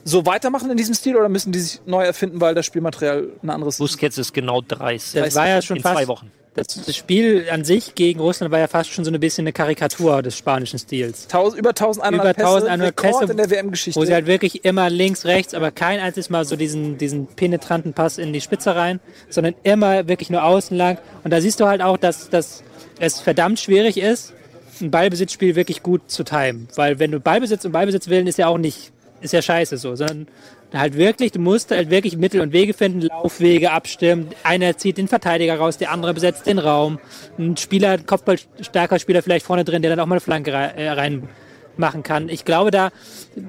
so weitermachen in diesem Stil oder müssen die sich neu erfinden, weil das Spielmaterial ein anderes ist? Busquets ist genau 30. Das war ja schon in fast, zwei Wochen. Das, das Spiel an sich gegen Russland war ja fast schon so ein bisschen eine Karikatur des spanischen Stils. Taus- über 1100 Über Pässe, 1100 Rekord Pässe, in der WM-Geschichte. Wo sie halt wirklich immer links, rechts, aber kein einziges Mal so diesen, diesen penetranten Pass in die Spitze rein, sondern immer wirklich nur außen lang. Und da siehst du halt auch, dass, dass es verdammt schwierig ist, ein Ballbesitzspiel wirklich gut zu timen. Weil wenn du Ballbesitz und Ballbesitz willen, ist ja auch nicht, ist ja scheiße so, sondern halt wirklich, du musst halt wirklich Mittel und Wege finden, Laufwege abstimmen. Einer zieht den Verteidiger raus, der andere besetzt den Raum. Ein Spieler, ein kopfballstarker Spieler vielleicht vorne drin, der dann auch mal eine Flanke äh, rein machen kann. Ich glaube, da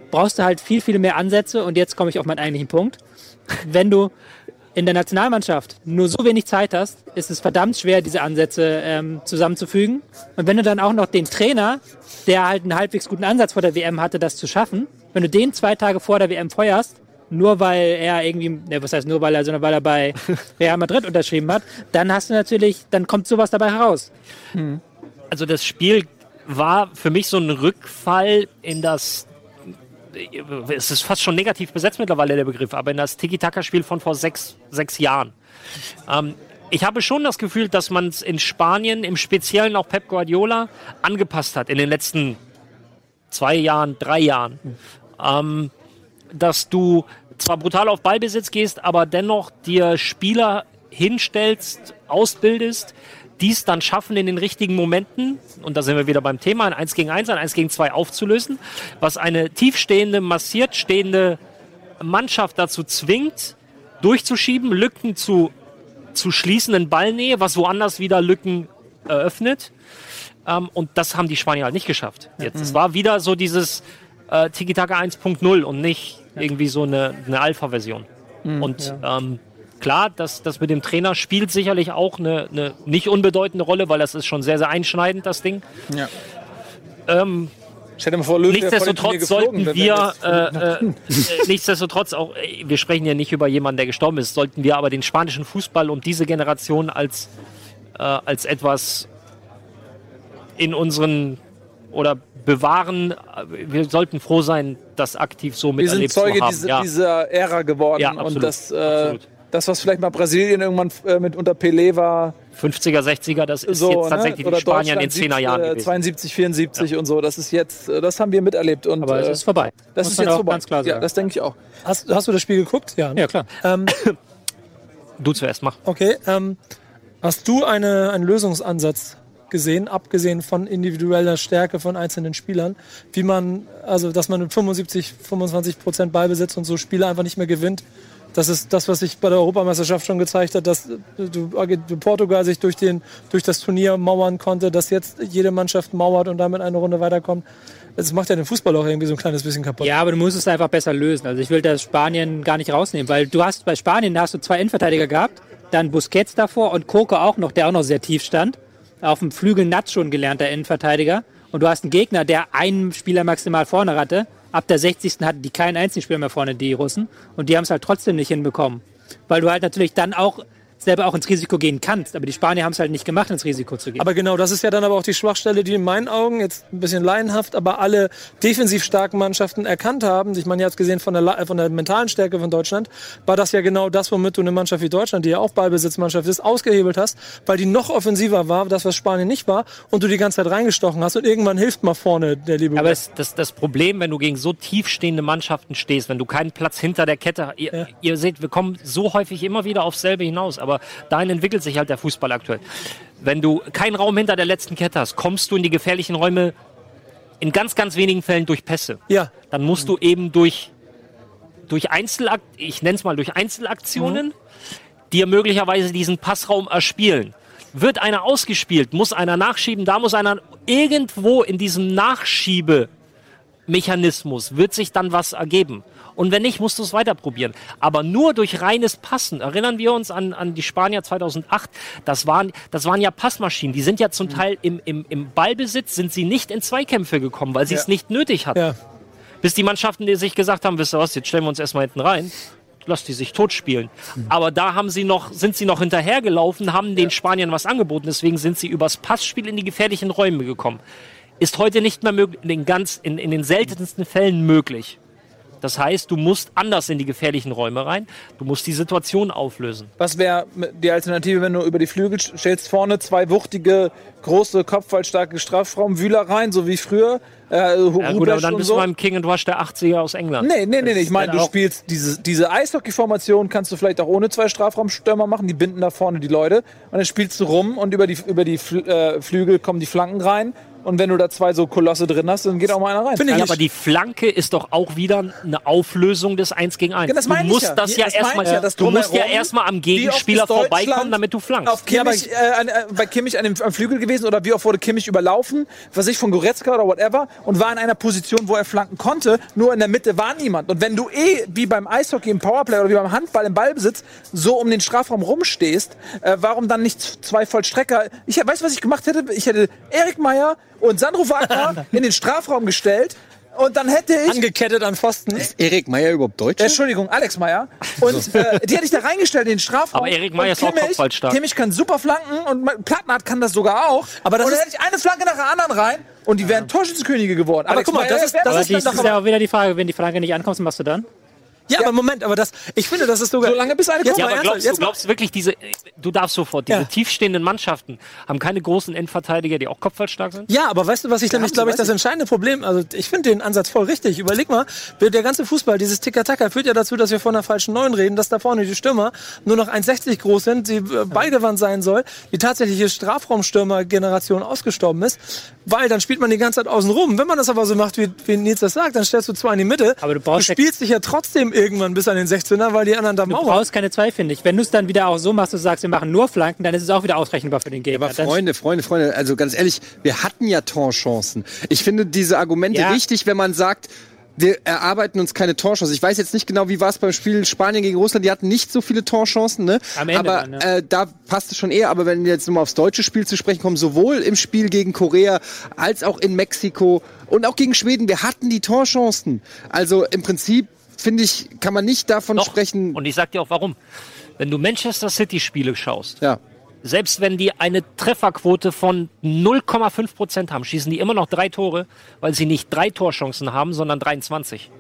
brauchst du halt viel, viel mehr Ansätze. Und jetzt komme ich auf meinen eigentlichen Punkt. Wenn du in der Nationalmannschaft nur so wenig Zeit hast, ist es verdammt schwer, diese Ansätze ähm, zusammenzufügen. Und wenn du dann auch noch den Trainer, der halt einen halbwegs guten Ansatz vor der WM hatte, das zu schaffen, wenn du den zwei Tage vor der WM feuerst, nur weil er irgendwie, ne, was heißt nur weil er, sondern weil er bei Real Madrid unterschrieben hat, dann hast du natürlich, dann kommt sowas dabei heraus. Also das Spiel war für mich so ein Rückfall in das es ist fast schon negativ besetzt mittlerweile der Begriff, aber in das Tiki-Taka-Spiel von vor sechs, sechs Jahren. Ähm, ich habe schon das Gefühl, dass man es in Spanien, im Speziellen auch Pep Guardiola, angepasst hat in den letzten zwei Jahren, drei Jahren. Ähm, dass du zwar brutal auf Ballbesitz gehst, aber dennoch dir Spieler hinstellst, ausbildest, dies dann schaffen in den richtigen Momenten, und da sind wir wieder beim Thema, ein 1 gegen 1, ein 1 gegen 2 aufzulösen, was eine tiefstehende, massiert stehende Mannschaft dazu zwingt, durchzuschieben, Lücken zu, zu schließen in Ballnähe, was woanders wieder Lücken eröffnet. Ähm, und das haben die Spanier halt nicht geschafft. Jetzt, Es war wieder so dieses äh, Tiki-Taka 1.0 und nicht irgendwie so eine, eine Alpha-Version. und ähm, klar, das, das mit dem Trainer spielt sicherlich auch eine, eine nicht unbedeutende Rolle, weil das ist schon sehr, sehr einschneidend, das Ding. Ja. Ähm, vor, Löw Nichtsdestotrotz geflogen, sollten wir, äh, äh, äh, nichtsdestotrotz auch, äh, wir sprechen ja nicht über jemanden, der gestorben ist, sollten wir aber den spanischen Fußball und diese Generation als, äh, als etwas in unseren oder bewahren. Wir sollten froh sein, das aktiv so wir sind miterlebt Zeuge zu haben. dieser, ja. dieser Ära geworden. Ja, und absolut, das, äh, absolut. Das, was vielleicht mal Brasilien irgendwann äh, mit unter Pelé war, 50er, 60er, das ist so, jetzt tatsächlich ne? Spanien in Deutschland 10er Jahren äh, gewesen. 72, 74 und so. Das ist jetzt, äh, das haben wir miterlebt. Und, Aber es äh, ist vorbei. das Muss ist jetzt auch vorbei. ganz klar Ja, sagen. das denke ich auch. Hast, hast du das Spiel geguckt? Ja. ne? Ja, klar. Ähm, Du zuerst mach. okay. Ähm, hast du eine, einen Lösungsansatz gesehen, abgesehen von individueller Stärke von einzelnen Spielern, wie man, also dass man mit 75, 25 Prozent Ballbesitz und so Spiele einfach nicht mehr gewinnt? Das ist das, was sich bei der Europameisterschaft schon gezeigt hat, dass du Portugal sich durch, den, durch das Turnier mauern konnte, dass jetzt jede Mannschaft mauert und damit eine Runde weiterkommt. Das macht ja den Fußball auch irgendwie so ein kleines bisschen kaputt. Ja, aber du musst es einfach besser lösen. Also ich will das Spanien gar nicht rausnehmen, weil du hast bei Spanien hast du zwei Innenverteidiger gehabt, dann Busquets davor und Coco auch noch, der auch noch sehr tief stand. Auf dem Flügel Natsch schon gelernter Innenverteidiger. Und du hast einen Gegner, der einen Spieler maximal vorne hatte. Ab der 60. hatten die keinen einzigen Spieler mehr vorne, die Russen. Und die haben es halt trotzdem nicht hinbekommen. Weil du halt natürlich dann auch selber auch ins Risiko gehen kannst. Aber die Spanier haben es halt nicht gemacht, ins Risiko zu gehen. Aber genau, das ist ja dann aber auch die Schwachstelle, die in meinen Augen jetzt ein bisschen laienhaft, aber alle defensiv starken Mannschaften erkannt haben. Ich meine, ihr habt gesehen von der, von der mentalen Stärke von Deutschland, war das ja genau das, womit du eine Mannschaft wie Deutschland, die ja auch Ballbesitzmannschaft ist, ausgehebelt hast, weil die noch offensiver war, das was Spanien nicht war, und du die ganze Zeit reingestochen hast und irgendwann hilft mal vorne der liebe. Aber das, das, das Problem, wenn du gegen so tiefstehende Mannschaften stehst, wenn du keinen Platz hinter der Kette, ihr, ihr seht, wir kommen so häufig immer wieder aufs selbe hinaus, aber dahin entwickelt sich halt der Fußball aktuell. Wenn du keinen Raum hinter der letzten Kette hast, kommst du in die gefährlichen Räume in ganz, ganz wenigen Fällen durch Pässe. ja, Dann musst du eben durch, durch Einzelakt, ich nenne es mal durch Einzelaktionen, dir möglicherweise diesen Passraum erspielen. Wird einer ausgespielt, muss einer nachschieben, da muss einer irgendwo in diesem Nachschiebemechanismus wird sich dann was ergeben. Und wenn nicht, musst du es weiter probieren. Aber nur durch reines Passen. Erinnern wir uns an, an die Spanier 2008. Das waren, das waren ja Passmaschinen. Die sind ja zum Teil im, im, im Ballbesitz, sind sie nicht in Zweikämpfe gekommen, weil sie es nicht nötig hatten. ja. Bis die Mannschaften, die sich gesagt haben, wisst ihr was, jetzt stellen wir uns erstmal hinten rein. Lass die sich totspielen. Aber da haben sie noch, sind sie noch hinterhergelaufen, haben den Spaniern was angeboten. Deswegen sind sie übers Passspiel in die gefährlichen Räume gekommen. Ist heute nicht mehr möglich, in den, ganz, in, in den seltensten Fällen möglich. Das heißt, du musst anders in die gefährlichen Räume rein. Du musst die Situation auflösen. Was wäre die Alternative, wenn du über die Flügel stellst vorne zwei wuchtige, große, kopfballstarke Strafraumwühler rein, so wie früher? Äh, Ja, gut, aber dann bist so? du beim King and Rush der 80er aus England. Nee, nee, nee, nee. Ich meine, du spielst diese, diese Eishockey-Formation, kannst du vielleicht auch ohne zwei Strafraumstürmer machen. Die binden da vorne die Leute. Und dann spielst du rum und über die, über die äh, Flügel kommen die Flanken rein. Und wenn du da zwei so Kolosse drin hast, dann geht auch mal einer rein. Finde ich Ja, aber die Flanke ist doch auch wieder eine Auflösung des 1 gegen 1. Ja, das du musst ja. das Ja, ja erstmal ja, das du musst ja erstmal am Gegenspieler vorbeikommen, damit du flankst. Auf Kimmich, äh, an, äh, bei Kimmich an dem, am Flügel gewesen oder wie oft wurde Kimmich überlaufen, was ich von Goretzka oder whatever und war in einer Position, wo er flanken konnte, nur in der Mitte war niemand. Und wenn du eh wie beim Eishockey im Powerplay oder wie beim Handball im Ballbesitz so um den Strafraum rumstehst, äh, warum dann nicht zwei Vollstrecker? Ich weiß, was ich gemacht hätte. Ich hätte Erik Meyer und Sandro Wagner in den Strafraum gestellt und dann hätte ich angekettet an Pfosten. Ist Erik Meyer überhaupt Deutsch? Entschuldigung, Alex Meyer. Und äh, die hätte ich da reingestellt in den Strafraum. Aber Erik Meyer ist auch kopfballstark. Kimmich kann super flanken und Plattenhardt kann das sogar auch. Aber das und dann ist- hätte ich eine Flanke nach der anderen rein und die wären Torschützenkönige geworden. Aber Alex guck mal, Meyer das ist- das aber ist dann ist doch ja auch wieder die Frage, wenn die Frage nicht ankommt, was machst du dann? Ja, aber Moment, aber das, ich finde, das ist sogar. So lange bis eine jetzt kommt. Ja, aber glaubst du, jetzt mal- glaubst du wirklich, diese, du darfst sofort, diese Ja. tiefstehenden Mannschaften haben keine großen Endverteidiger, die auch kopfballstark sind? Ja, aber weißt du, was ich nämlich, glaube ich, das entscheidende Problem, also ich finde den Ansatz voll richtig. Überleg mal, der ganze Fußball, dieses Ticker-Tacker führt ja dazu, dass wir von einer falschen Neun reden, dass da vorne die Stürmer nur noch 1,60 groß sind, die äh, beigewandt sein soll, die tatsächliche Strafraumstürmer-Generation ausgestorben ist, weil dann spielt man die ganze Zeit außen rum. Wenn man das aber so macht, wie, wie Nils das sagt, dann stellst du zwei in die Mitte. Aber du brauchst ja- spielst dich ja trotzdem irgendwann bis an den 16er, weil die anderen da Du mauern. brauchst keine zwei, finde ich. Wenn du es dann wieder auch so machst, du sagst, wir machen nur Flanken, dann ist es auch wieder ausrechenbar für den Gegner. Aber Freunde, Freunde, Freunde, also ganz ehrlich, wir hatten ja Torchancen. Ich finde diese Argumente Ja. richtig, wenn man sagt, wir erarbeiten uns keine Torchancen. Ich weiß jetzt nicht genau, wie war es beim Spiel Spanien gegen Russland. Die hatten nicht so viele Torchancen, ne? Am Ende aber dann, ja. äh, da passt es schon eher. Aber wenn wir jetzt nochmal aufs deutsche Spiel zu sprechen kommen, sowohl im Spiel gegen Korea als auch in Mexiko und auch gegen Schweden, wir hatten die Torchancen. Also im Prinzip finde ich, kann man nicht davon Doch. sprechen. Und ich sag dir auch warum. Wenn du Manchester City Spiele schaust, ja. selbst wenn die eine Trefferquote von 0,5 Prozent haben, schießen die immer noch drei Tore, weil sie nicht drei Torchancen haben, sondern 23.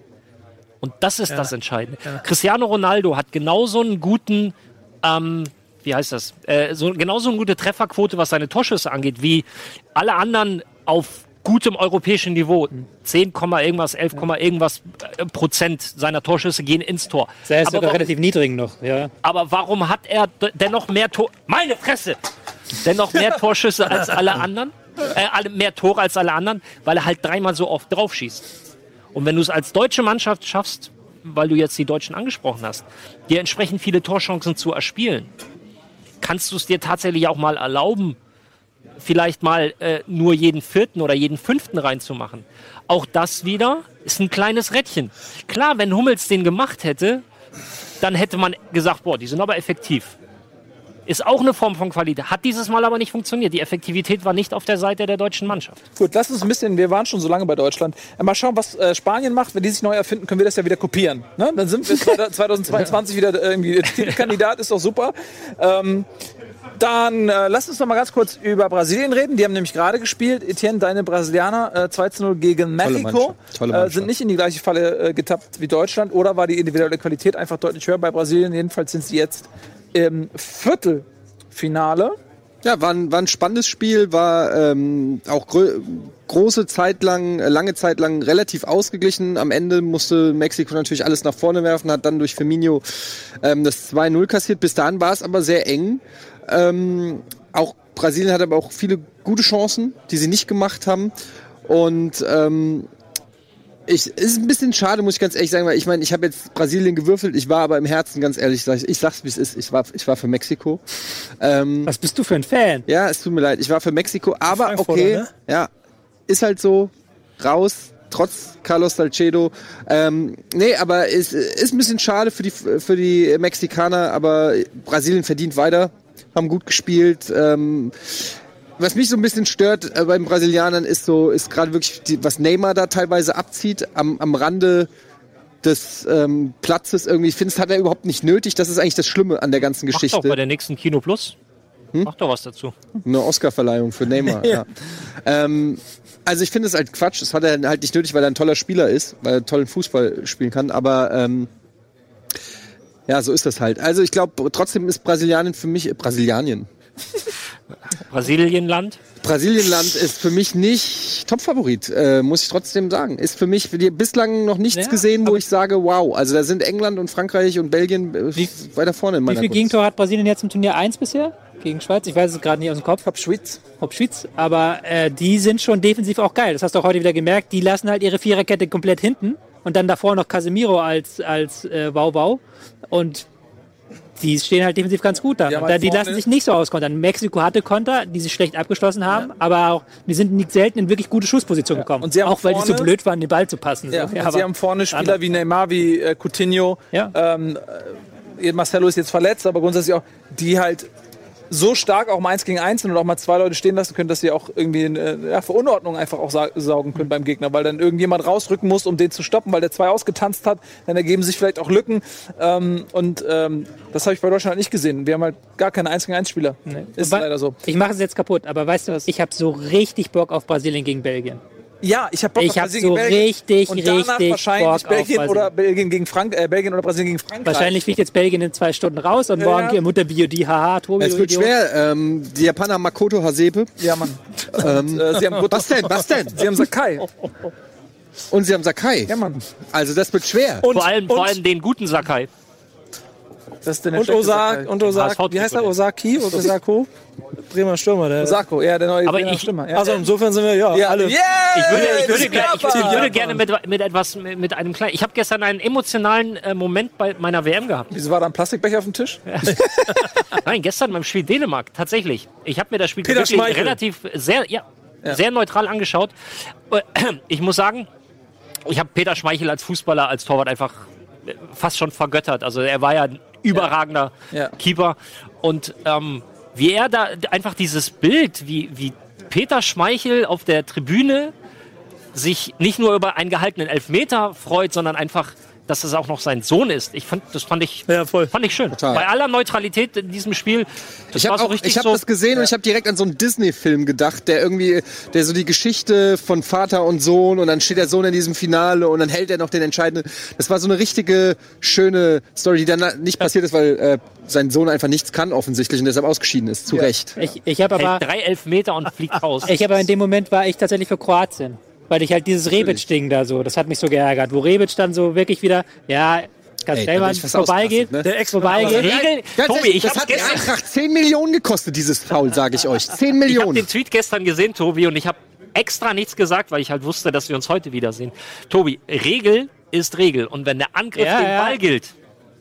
Und das ist das Entscheidende. Cristiano Ronaldo hat genauso einen guten, ähm, wie heißt das, äh, so, genauso eine gute Trefferquote, was seine Torschüsse angeht, wie alle anderen auf gutem europäischen Niveau. 10, irgendwas, 11, irgendwas äh, Prozent seiner Torschüsse gehen ins Tor. Der ist Aber sogar warum- relativ niedrig noch. Ja. aber warum hat er dennoch mehr Tor... Meine Fresse! Dennoch mehr Torschüsse als alle anderen? Äh, alle, mehr Tore als alle anderen? Weil er halt dreimal so oft drauf schießt. Und wenn du es als deutsche Mannschaft schaffst, weil du jetzt die Deutschen angesprochen hast, dir entsprechend viele Torchancen zu erspielen, kannst du es dir tatsächlich auch mal erlauben, vielleicht mal äh, nur jeden vierten oder jeden fünften reinzumachen. Auch das wieder ist ein kleines Rädchen. Klar, wenn Hummels den gemacht hätte, dann hätte man gesagt, boah, die sind aber effektiv. Ist auch eine Form von Qualität. Hat dieses Mal aber nicht funktioniert. Die Effektivität war nicht auf der Seite der deutschen Mannschaft. Gut, lass uns ein bisschen, wir waren schon so lange bei Deutschland. Äh, Mal schauen, was äh, Spanien macht. Wenn die sich neu erfinden, können wir das ja wieder kopieren. Ne? Dann sind wir 2022 wieder äh, irgendwie Titelkandidat, ist doch super. Ähm, dann äh, lass uns noch mal ganz kurz über Brasilien reden. Die haben nämlich gerade gespielt. Etienne, deine Brasilianer äh, 2 zu 0 gegen Mexiko. Äh, sind nicht in die gleiche Falle äh, getappt wie Deutschland. Oder war die individuelle Qualität einfach deutlich höher bei Brasilien? Jedenfalls sind sie jetzt im Viertelfinale. Ja, war ein, war ein spannendes Spiel, war ähm, auch große Zeit lang, äh, lange Zeit lang relativ ausgeglichen. Am Ende musste Mexiko natürlich alles nach vorne werfen, hat dann durch Firmino ähm, das 2-0 kassiert. Bis dahin war es aber sehr eng. Ähm, auch Brasilien hat aber auch viele gute Chancen, die sie nicht gemacht haben. Und ähm, ich, es ist ein bisschen schade, muss ich ganz ehrlich sagen, weil ich meine, ich habe jetzt Brasilien gewürfelt, ich war aber im Herzen ganz ehrlich, ich, sag's wie es ist, ich war, ich war für Mexiko. Ähm, Was bist du für ein Fan? ja, es tut mir leid, ich war für Mexiko, aber okay, ne? ja, ist halt so, raus, trotz Carlos Salcedo. Ähm, nee, aber es ist ein bisschen schade für die, für die Mexikaner, aber Brasilien verdient weiter, haben gut gespielt. Ähm, was mich so ein bisschen stört äh, beim Brasilianern ist so, ist gerade wirklich, die, was Neymar da teilweise abzieht, am, am Rande des ähm, Platzes irgendwie. Ich finde, es hat er überhaupt nicht nötig. Das ist eigentlich das Schlimme an der ganzen Macht doch Geschichte. bei der nächsten Kino Plus. Mach doch was dazu. Eine Oscarverleihung für Neymar. ja. Ähm, also ich finde es halt Quatsch. Das hat er halt nicht nötig, weil er ein toller Spieler ist, weil er tollen Fußball spielen kann. Aber ähm, ja, so ist das halt. Also ich glaube, trotzdem ist Brasilianien für mich Brasilianien. Brasilienland. Brasilienland ist für mich nicht Topfavorit, äh, muss ich trotzdem sagen. Ist für mich bislang noch nichts Ja, gesehen, wo ich sage, wow. Also da sind England und Frankreich und Belgien äh, weiter vorne in Wie meiner viel Gunst. Gegentore hat Brasilien jetzt im Turnier 1 bisher? Gegen Schweiz? Ich weiß es gerade nicht aus dem Kopf. Hab Schweiz. Ob Schweiz. Aber äh, die sind schon defensiv auch geil. Das hast du auch heute wieder gemerkt. Die lassen halt ihre Viererkette komplett hinten. Und dann davor noch Casemiro als, als äh, Wow-Wow. Und die stehen halt defensiv ganz gut da. Halt da die vorne- lassen sich nicht so auskontern. Mexiko hatte Konter, die sich schlecht abgeschlossen haben, aber auch, die sind nicht selten in wirklich gute Schusspositionen gekommen. Und sie haben auch weil die so vorne- blöd waren, den Ball zu passen. Ja, so. und sie haben vorne Spieler wie Neymar, wie äh, Coutinho. Ja. Ähm, äh, Marcelo ist jetzt verletzt, aber grundsätzlich auch, die halt so stark auch mal eins gegen eins und auch mal zwei Leute stehen lassen können, dass sie auch irgendwie äh, ja, für Unordnung einfach auch sa saugen können beim Gegner, weil dann irgendjemand rausrücken muss, um den zu stoppen, weil der zwei ausgetanzt hat. Dann ergeben sich vielleicht auch Lücken. Ähm, und ähm, das habe ich bei Deutschland nicht gesehen. Wir haben halt gar keine 1 gegen 1 Spieler. Ist Wa- leider so. Ich mache es jetzt kaputt, aber weißt du was? Ich habe so richtig Bock auf Brasilien gegen Belgien. Ja, ich habe Bock Ich auf hab Brasilien so gegen Belgien. richtig, und danach richtig wahrscheinlich Bock Belgien oder Belgien gegen Frank äh, Belgien oder Brasilien gegen Frankreich. Wahrscheinlich fliegt jetzt Belgien in zwei Stunden raus und morgen Ja. Mutter Biodi, haha, Tobi, Es wird Idiot. schwer. Ähm, die Japaner haben Makoto Hasebe. Ja, Mann. Ähm, Äh, sie haben was denn? Was denn? Sie haben Sakai. Und sie haben Sakai. Ja, Mann. Also das wird schwer. Und, vor, allem, und, vor allem den guten Sakai. Das ist der und Osaka, und Osaka, wie heißt er? Trikot. Osaki oder Osako? Bremer Stürmer, der. Osako, ja, der neue Aber ich- Stimme. Ja. Also insofern sind wir ja, ja, alle. Yeah, Ich würde, ich würde, das ger- ich, ich würde gerne mit, mit etwas, mit einem kleinen. Ich habe gestern einen emotionalen äh, Moment bei meiner WM gehabt. Wieso war da ein Plastikbecher auf dem Tisch? Nein, gestern beim Spiel Dänemark, tatsächlich. Ich habe mir das Spiel Peter wirklich Schmeichel. relativ sehr, ja, sehr neutral angeschaut. Äh, Ich muss sagen, ich habe Peter Schmeichel als Fußballer, als Torwart einfach äh, fast schon vergöttert. Also er war ja überragender Ja. Keeper. Und ähm, wie er da einfach dieses Bild, wie, wie Peter Schmeichel auf der Tribüne sich nicht nur über einen gehaltenen Elfmeter freut, sondern einfach, dass es auch noch sein Sohn ist. Ich fand, das fand ich, Ja, voll. fand ich schön. Total. Bei aller Neutralität in diesem Spiel, das Ich war habe so auch, richtig ich hab so. das gesehen und ich habe direkt an so einen Disney-Film gedacht, der irgendwie, der so die Geschichte von Vater und Sohn und dann steht der Sohn in diesem Finale und dann hält er noch den entscheidenden. Das war so eine richtige schöne Story, die dann nicht passiert ist, weil äh, sein Sohn einfach nichts kann offensichtlich und deshalb ausgeschieden ist. Zu Recht. Ich, ich habe aber, hält drei Elfmeter und fliegt raus. ich aber in dem Moment war ich tatsächlich für Kroatien. Weil ich halt dieses Rebic-Ding da so, das hat mich so geärgert. Wo Rebic dann so wirklich wieder, ja, Ey, ganz schnell mal ich vorbeigeht, ne? Der Ex vorbeigeht. Regel, Ganz Tobi, ich das habe hat die gestern, Eintracht 10 Millionen gekostet, dieses Foul, sage ich euch. 10 ich hab Millionen. den Tweet gestern gesehen, Tobi, und ich habe extra nichts gesagt, weil ich halt wusste, dass wir uns heute wiedersehen. Tobi, Regel ist Regel. Und wenn der Angriff Ja, den ja. Ball gilt,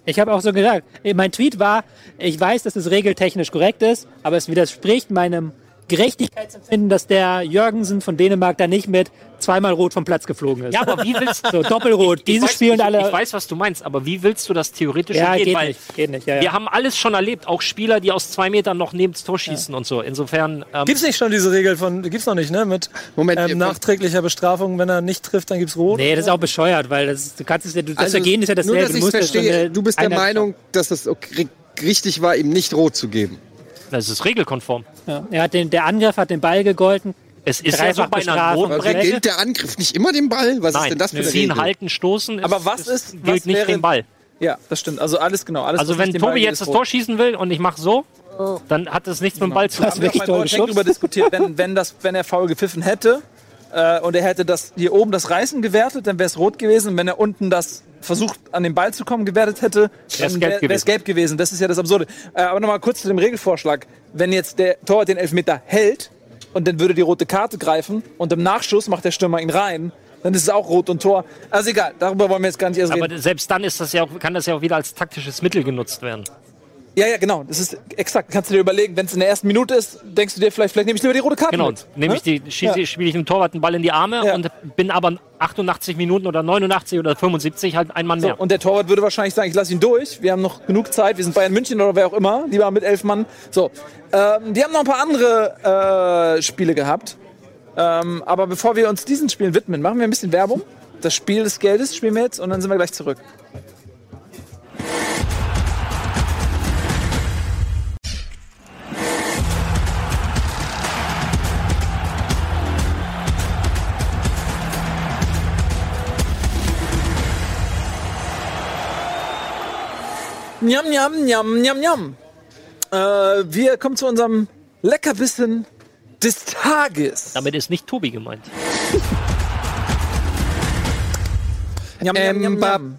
Ich habe auch so gesagt, mein Tweet war, ich weiß, dass es regeltechnisch korrekt ist, aber es widerspricht meinem Gerechtigkeitsempfinden, dass der Jürgensen von Dänemark da nicht mit zweimal rot vom Platz geflogen ist. Ja, aber wie willst So, Doppelrot. Ich Diese weiß, spielen ich, alle. Ich weiß, was du meinst, aber wie willst du das theoretisch ja, umgehen? geht Weil nicht. Geht nicht. Ja, ja. wir haben alles schon erlebt, auch Spieler, die aus zwei Metern noch neben das Tor schießen und so. Insofern, ähm, Gibt's nicht schon diese Regel von, gibt's noch nicht, ne? Mit Moment, ähm, nachträglicher Bestrafung, wenn er nicht trifft, dann gibt's Rot. Nee, das ist auch bescheuert, weil das, du kannst es ja, du, das Also, Vergehen ist ja dasselbe. Nur, dass ich musst ja verstehe, eine du bist der Meinung, dass es okay, richtig war, ihm nicht rot zu geben. Das ist regelkonform. Ja. Er hat den, der Angriff hat den Ball gegolten. Es ist ja so bei einer. Also Notbremse. gilt der Angriff nicht immer dem Ball? Was ist Nein, denn das für eine ziehen, Regel? halten, stoßen. ist- Aber was ist- gilt was nicht den Ball. Ja, das stimmt. Also alles genau. Alles, Also wenn Tobi jetzt ist das. Tor schießen will und ich mache so, dann hat das nichts mit dem Ball zu Das tun. Wir haben wirklich auch geschubst. darüber diskutiert, wenn, wenn, das, wenn er faul gepfiffen hätte äh, und er hätte das hier oben das Reißen gewertet, dann wäre es rot gewesen. Und wenn er unten das versucht an den Ball zu kommen gewertet hätte, dann wäre es gelb gewesen. Das ist ja das Absurde. Äh, aber nochmal kurz zu dem Regelvorschlag. Wenn jetzt der Torwart den Elfmeter hält und dann würde die rote Karte greifen und im Nachschuss macht der Stürmer ihn rein, dann ist es auch rot und Tor. Also egal, darüber wollen wir jetzt gar nicht erst reden. Aber selbst dann ist das ja auch, kann das ja auch wieder als taktisches Mittel genutzt werden. Ja, ja, genau. Das ist exakt. Kannst du dir überlegen, wenn es in der ersten Minute ist, denkst du dir vielleicht, vielleicht nehme ich lieber die rote Karte Genau. mit. Nehme ich die, schieße, Ja. spiele ich dem Torwart den Ball in die Arme Ja. und bin aber 88 Minuten oder 89 oder 75 halt ein Mann So, mehr. und der Torwart würde wahrscheinlich sagen, ich lasse ihn durch. Wir haben noch genug Zeit. Wir sind Bayern München oder wer auch immer. Lieber mit elf Mann. So, ähm, die haben noch ein paar andere äh, Spiele gehabt. Ähm, aber bevor wir uns diesen Spielen widmen, machen wir ein bisschen Werbung. Das Spiel des Geldes spielen wir jetzt und dann sind wir gleich zurück. Njam, njam, njam, njam, njam. Äh, wir kommen zu unserem Leckerbissen des Tages. Damit ist nicht Tobi gemeint. Njam, njam, njam, njam.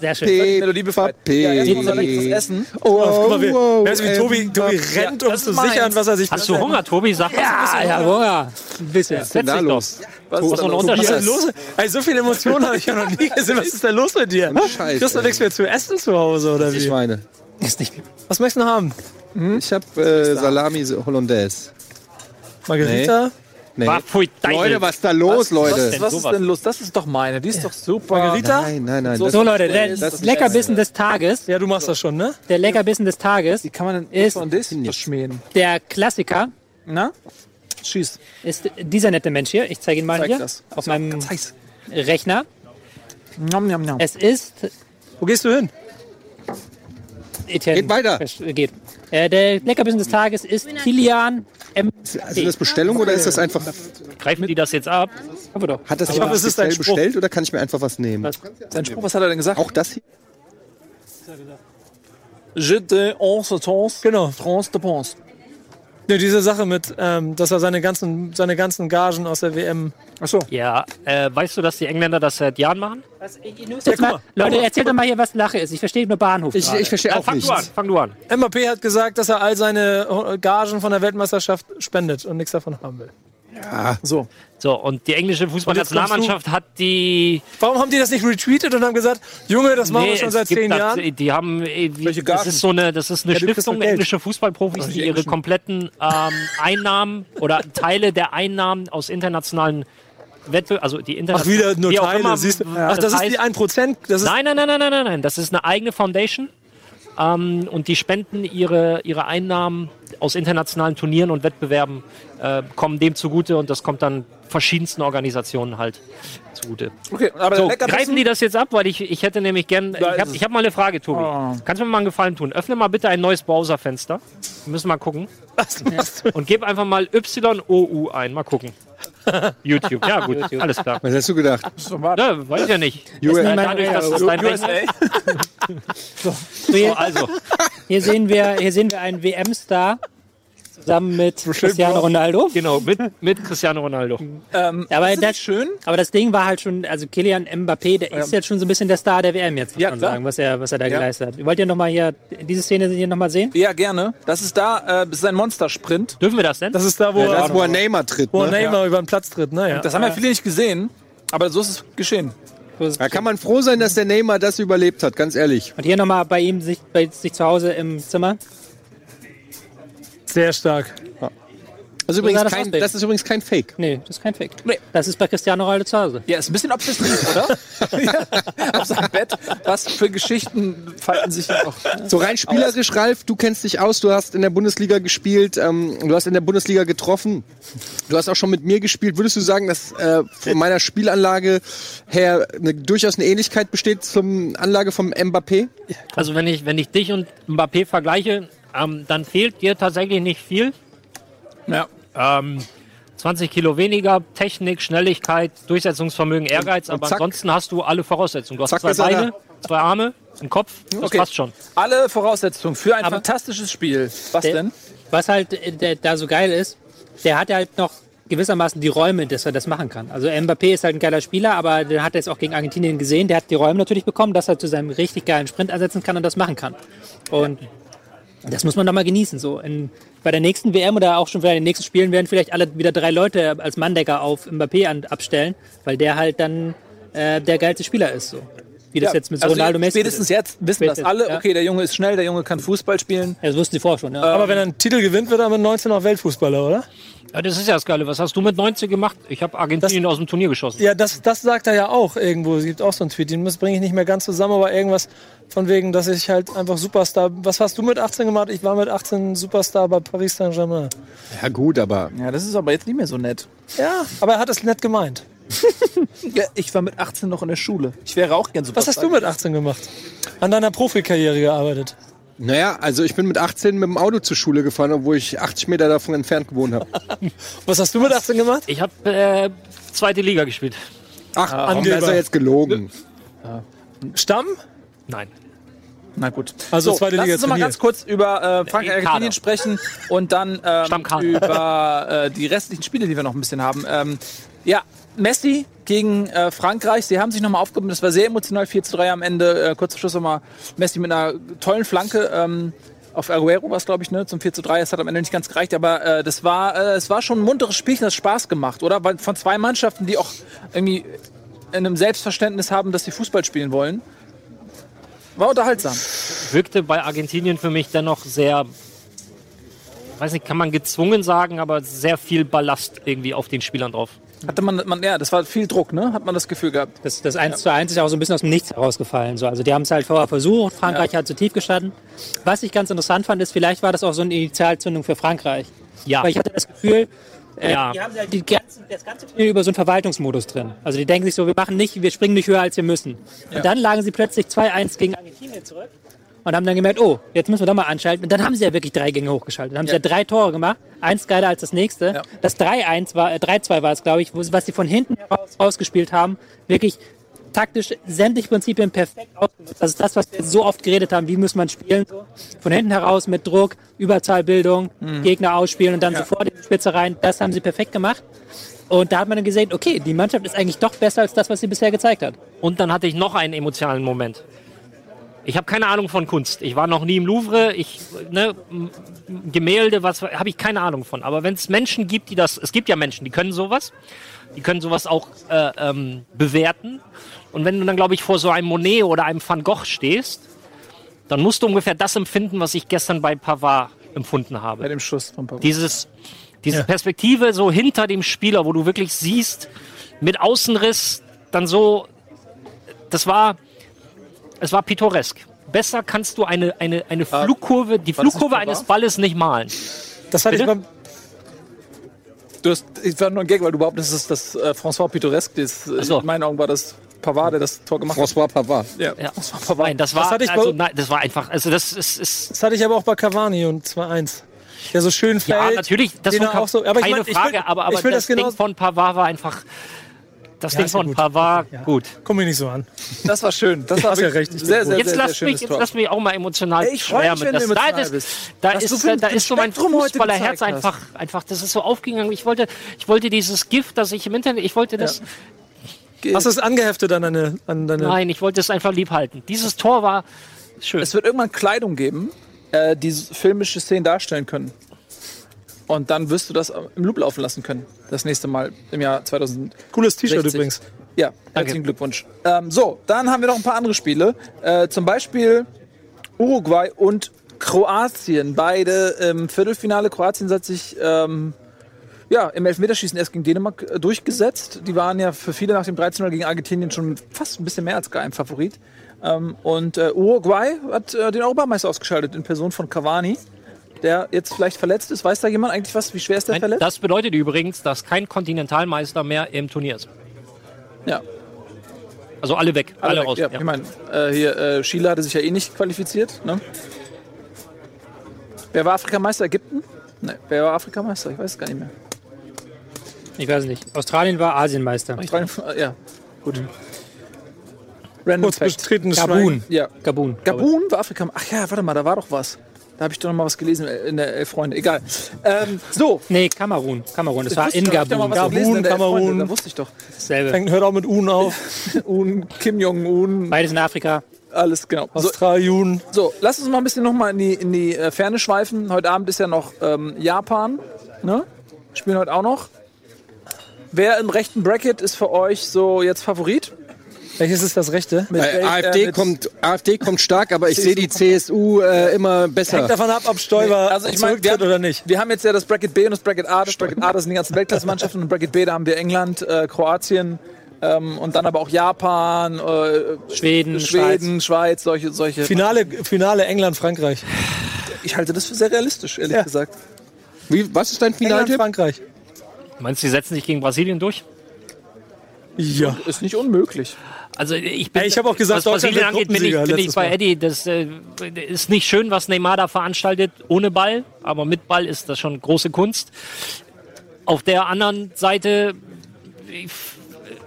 Sehr schön. Melodie befreit. Ja, jetzt unser leckeres Essen. Oh, Guck mal, oh, weißt du, wie Tobi, Tobi rennt, um das zu sichern, was er sich Hast du Hunger, Tobi? Sag Ja, ja, Hunger. Ein bisschen. Was ist denn los? Was ist denn los? Ey, so viele Emotionen habe ich ja noch nie gesehen. Was ist denn los mit dir? Scheiß, Kriegst du nichts mehr zu essen zu Hause oder wie? Schweine. Ist nicht Was möchtest du haben? Ich hab äh, Salami Hollandaise. Margarita? Nee. War pfui. Leute, was ist da los, Leute? denn Was ist denn los? Das ist doch meine. Die ist doch super. Margarita? Nein, nein, nein. So So Leute, der Das Leckerbissen des Tages, Ja, du machst das schon, ne? der Leckerbissen des Tages Wie kann man denn Ist- von das verschmähen? der Klassiker Na? Schieß. ist dieser nette Mensch hier. Ich zeige ihn mal Zeig hier das. auf meinem. Rechner. Njam, njam, njam. Es ist Wo gehst du hin? Etienne. Geht weiter. Geht. Äh, der Leckerbissen des Tages ist Kilian M. also das Bestellung oder ist das einfach. Greifen die das jetzt ab? Hat das jemand es ist ein speziell Spruch. bestellt oder kann ich mir einfach was nehmen? Sein Spruch, was hat er denn gesagt? Auch das hier? Je de onze tons. Genau. France de Pons. Ne, diese Sache mit, ähm, dass er seine ganzen, seine ganzen Gagen aus der WM. Achso. Ja, äh, weißt du, dass die Engländer das seit Jahren machen? Jetzt mal, Leute, erzählt doch mal hier, was Lache ist. Ich verstehe nur Bahnhof. Ich, ich verstehe Ja, auch fang nicht. du an, fang du an. Mbappé hat gesagt, dass er all seine Gagen von der Weltmeisterschaft spendet und nichts davon haben will. So. So, und die englische Fußballnationalmannschaft hat die. Warum haben die das nicht retweetet und haben gesagt, Junge, das machen wir schon seit zehn das- Jahren? Die haben, äh, wie- Welche das ist so eine, das ist eine Ja, Stiftung doch Geld. englische Fußballprofis, die ihre kompletten ähm, Einnahmen oder Teile der Einnahmen aus internationalen Wettbewerben, also die Ach, internationalen. wieder nur Teile, immer, siehst du? Ach, das ist heißt. die 1%. Das ist, Nein, nein, nein, nein, nein, nein, nein. Das ist eine eigene Foundation. Ähm, und die spenden ihre, ihre Einnahmen aus internationalen Turnieren und Wettbewerben, äh, kommen dem zugute und das kommt dann verschiedensten Organisationen halt zugute. Okay, aber So, greifen die das jetzt ab? Weil ich, ich hätte nämlich gern. Da Ich habe hab mal eine Frage, Tobi. Oh. Kannst du mir mal einen Gefallen tun? Öffne mal bitte ein neues Browserfenster. Wir müssen mal gucken. was machst du? Und gib einfach mal YOU ein. Mal gucken. YouTube. Ja, gut. Alles klar. Was hast du gedacht? Ne, weiß ich ja nicht. US- Äh, dadurch, dass das dein USA. So, So, hier, also, hier, sehen wir, hier sehen wir einen WM-Star zusammen mit Cristiano Ronaldo. genau, mit, mit Cristiano Ronaldo. Ähm, Aber ist das, das schön? aber das Ding war halt schon, also Kilian Mbappé, der ist jetzt schon so ein bisschen der Star der WM jetzt, muss Ja, man klar. sagen, was er, was er da geleistet hat. Wollt ihr nochmal hier, diese Szene hier nochmal sehen? Ja, gerne. Das ist da, äh, das ist ein Monstersprint. Dürfen wir das denn? Das ist da, wo, Ja, das, er, wo er Neymar tritt. wo er Ne? Neymar über den Platz tritt. Ne? Ja. Das haben ja viele nicht gesehen, aber so ist es geschehen. Da kann man froh sein, dass der Neymar das überlebt hat, ganz ehrlich. Und hier nochmal bei ihm sich, bei sich zu Hause im Zimmer. Sehr stark. Also sah übrigens das kein, das ist übrigens kein Fake. Nee, das ist kein Fake. Nee. Das ist bei Cristiano Ronaldo zu Hause. Ja, ist ein bisschen obsessiv, oder? ja, auf seinem Bett. Was für Geschichten falten sich da noch? So rein spielerisch, Ralf, du kennst dich aus, du hast in der Bundesliga gespielt, ähm, du hast in der Bundesliga getroffen, du hast auch schon mit mir gespielt. Würdest du sagen, dass äh, von meiner Spielanlage her eine, durchaus eine Ähnlichkeit besteht zum Anlage vom Mbappé? Also wenn ich, wenn ich dich und Mbappé vergleiche, ähm, dann fehlt dir tatsächlich nicht viel. Ja. Ähm, 20 Kilo weniger, Technik, Schnelligkeit, Durchsetzungsvermögen, Ehrgeiz, aber zack. ansonsten hast du alle Voraussetzungen. Du hast Zack zwei Beine, zwei Arme, einen Kopf, das Okay. passt schon. Alle Voraussetzungen für ein Aber- fantastisches Spiel. Was Der- denn? Was halt äh, da so geil ist, der hat ja halt noch gewissermaßen die Räume, dass er das machen kann. Also Mbappé ist halt ein geiler Spieler, aber den hat er jetzt auch gegen Argentinien gesehen. Der hat die Räume natürlich bekommen, dass er zu seinem richtig geilen Sprint ersetzen kann und das machen kann. Und das muss man doch mal genießen. So in, bei der nächsten WM oder auch schon bei den nächsten Spielen werden vielleicht alle wieder drei Leute als Manndecker auf Mbappé an, abstellen, weil der halt dann äh, der geilste Spieler ist. So. Wie das jetzt mit also Ronaldo Messi Spätestens ist. jetzt wissen das Spätestens, alle. ja. Okay, der Junge ist schnell, der Junge kann Fußball spielen. Ja, das wussten sie vorher schon. Ja. Aber wenn er einen Titel gewinnt, wird er mit 19 auch Weltfußballer, oder? Ja, das ist ja das Geile. Was hast du mit 19 gemacht? Ich habe Argentinien aus dem Turnier geschossen. Ja, das, das sagt er ja auch irgendwo. Es gibt auch so einen Tweet, den bringe ich nicht mehr ganz zusammen, aber irgendwas von wegen, dass ich halt einfach Superstar. Was hast du mit 18 gemacht? Ich war mit 18 Superstar bei Paris Saint-Germain. Ja gut, aber Ja, das ist aber jetzt nicht mehr so nett. Ja, aber er hat es nett gemeint. Ja, ich war mit 18 noch in der Schule. Ich wäre auch gern so. Was hast du mit 18 gemacht? An deiner Profikarriere gearbeitet. Naja, also ich bin mit 18 mit dem Auto zur Schule gefahren, obwohl ich 80 Meter davon entfernt gewohnt habe. Was hast du mit 18 gemacht? Ich habe äh, zweite Liga gespielt. Ach, komm, Angeber. ist er jetzt gelogen. Stamm? Nein. Na gut. Also so, zweite lass Liga uns noch mal ganz kurz über äh, Frankreich, Kader. Argentinien sprechen und dann ähm, über äh, die restlichen Spiele, die wir noch ein bisschen haben. Ähm, ja, Messi gegen äh, Frankreich. Sie haben sich nochmal aufgehoben. Das war sehr emotional. 4 zu 3 am Ende. Äh, kurz zum Schluss nochmal Messi mit einer tollen Flanke. Ähm, auf Aguero war es, glaube ich, ne, zum 4 zu 3. Es hat am Ende nicht ganz gereicht, aber äh, das war, äh, es war schon ein munteres Spielchen, das Spaß gemacht, oder? Von zwei Mannschaften, die auch irgendwie in einem Selbstverständnis haben, dass sie Fußball spielen wollen. War unterhaltsam. Wirkte bei Argentinien für mich dennoch sehr, weiß nicht, kann man gezwungen sagen, aber sehr viel Ballast irgendwie auf den Spielern drauf. Hatte man, man, ja, das war viel Druck, ne? Hat man das Gefühl gehabt. Das, das 1 zu 1 ist ja auch so ein bisschen aus dem Nichts herausgefallen. So. Also die haben es halt vorher versucht, Frankreich hat zu tief gestanden. Was ich ganz interessant fand, ist, vielleicht war das auch so eine Initialzündung für Frankreich. Ja. Weil ich hatte das Gefühl, äh, Ja. die haben halt die ganzen, das ganze Turnier über so einen Verwaltungsmodus drin. Also die denken sich so, wir machen nicht, wir springen nicht höher, als wir müssen. Und dann lagen sie plötzlich 2-1 gegen Argentinien zurück und haben dann gemerkt, oh, jetzt müssen wir doch mal anschalten. Und dann haben sie ja wirklich drei Gänge hochgeschaltet. Dann haben sie ja drei Tore gemacht, eins geiler als das nächste. Ja. Das 3-1 war, äh, 3-2 war es, glaube ich, wo, sie- was sie von hinten heraus rausgespielt haben. Wirklich taktisch sämtliche Prinzipien perfekt ausgenutzt. Das ist das, was wir so oft geredet haben. Wie muss man spielen? So. Von hinten heraus mit Druck, Überzahlbildung, Gegner ausspielen und dann sofort in die Spitze rein. Das haben sie perfekt gemacht. Und da hat man dann gesehen, okay, die Mannschaft ist eigentlich doch besser als das, was sie bisher gezeigt hat. Und dann hatte ich noch einen emotionalen Moment. Ich habe keine Ahnung von Kunst. Ich war noch nie im Louvre. Ich ne, Gemälde, was habe ich keine Ahnung von. Aber wenn es Menschen gibt, die das, es gibt ja Menschen, die können sowas, die können sowas auch äh, ähm, bewerten. Und wenn du dann, glaube ich, vor so einem Monet oder einem Van Gogh stehst, dann musst du ungefähr das empfinden, was ich gestern bei Pavard empfunden habe Bei dem Schuss von Pavard. dieses, diese Perspektive so hinter dem Spieler, wo du wirklich siehst, mit Außenriss, dann so, das war, es war pittoresk. Besser kannst du eine, eine, eine Flugkurve, die war das Flugkurve eines? Balles nicht malen. Das hatte ich Bitte? beim, Du hast, ich war nur ein Gag, weil du behauptest, das ist das äh, François Pittoresque. Das, Ach so. In meinen Augen war das Pavard, der das Tor gemacht hat. François Pavard. Ja, Ja. das war Pavard. Nein, das war, hatte ich also, bei- nein, das war einfach, also das ist, ist das hatte ich aber auch bei Cavani und 2-1. Der so schön fällt. ja, natürlich, das auch so, aber ich keine mein, ich Frage, will, aber, aber ich will das, das, genau. Ding von Pavard war einfach, das Ja, Ding ist ja von gut. Pavard, gut. Komm mir nicht so an. Das war schön. Das war hast ja recht, ich sehr, sehr, Jetzt sehr, lass, sehr mich, jetzt lass mich auch mal emotional Ey, ich freu mich, schwärmen. wenn Das, du da, emotional das, bist. da ist, da ist so mein gezeigt hast. einfach, einfach, das ist so aufgegangen. Ich wollte, ich wollte dieses Gift, das ich im Internet, ich wollte das, Hast du es angeheftet an deine, an deine nein, ich wollte es einfach lieb halten. Dieses Tor war schön. Es wird irgendwann Kleidung geben, äh, die filmische Szenen darstellen können. Und dann wirst du das im Loop laufen lassen können. Das nächste Mal im Jahr 2000. Cooles T-Shirt 60. übrigens. Ja, herzlichen Glückwunsch. Ähm, so, dann haben wir noch ein paar andere Spiele. Äh, zum Beispiel Uruguay und Kroatien. Beide im Viertelfinale. Kroatien hat sich ähm, ja, im Elfmeterschießen erst gegen Dänemark äh, durchgesetzt. Die waren ja für viele nach dem 13 gegen Argentinien schon fast ein bisschen mehr als Geheimfavorit. Ähm, und äh, Uruguay hat äh, den Europameister ausgeschaltet in Person von Cavani, der jetzt vielleicht verletzt ist. Weiß da jemand eigentlich was? Wie schwer ist der Nein, verletzt? das bedeutet übrigens, dass kein Kontinentalmeister mehr im Turnier ist. ja, Also alle weg, alle, weg. raus. Ja, Ja. Ich meine, äh, hier äh, Chile hatte sich ja eh nicht qualifiziert. Ne? Wer war Afrikameister? Ägypten? Ne, wer war Afrikameister? Ich weiß es gar nicht mehr. Ich weiß nicht. Australien war Asienmeister. Australien, äh, ja, gut. Random Kurz Fact. bestritten Gabun. Ja. Gabun. Gabun war Afrika. Ach ja, warte mal, da war doch was. Da habe ich doch noch mal was gelesen in der Elf Freunde. Egal. Ähm, so. Nee, Kamerun. Kamerun. Das war in Gabun. was gelesen in der Elf Kamerun. Da wusste ich doch. Dasselbe. Fängt, hört auch mit Un auf. Un, Kim Jong-un, Beides in Afrika. alles genau. So, Australien. so, lass uns mal ein bisschen noch mal in die, in die äh, Ferne schweifen. Heute Abend ist ja noch ähm, Japan. Ne? Spielen heute auch noch. Wer im rechten Bracket ist für euch so jetzt Favorit? Welches ist das Rechte? Mit Äh, AfD, äh, mit- kommt, AfD kommt stark, aber ich sehe die CSU äh, immer Hängt besser. davon ab, ob Stoiber Also ich meine, wir, oder nicht. wir haben jetzt ja das Bracket B und das Bracket A. Das Bracket A, das sind die ganzen Weltklasse-Mannschaften und Bracket B, da haben wir England, äh, Kroatien ähm, und dann aber auch Japan, äh, Schweden, Schweden, Schweiz, solche, solche. Finale, Finale England-Frankreich. Ich halte das für sehr realistisch, ehrlich Ja. gesagt. Wie, was ist dein Finaltipp? England-Frankreich. Meinst du, die setzen sich gegen Brasilien durch? Ja. Ist nicht unmöglich. Also ich bin, Ja, ich hab auch gesagt, was Brasilien wird angeht, bin ich, bin ich bei Mal. Eddie. Das äh, ist nicht schön, was Neymar da veranstaltet ohne Ball, aber mit Ball ist das schon große Kunst. Auf der anderen Seite,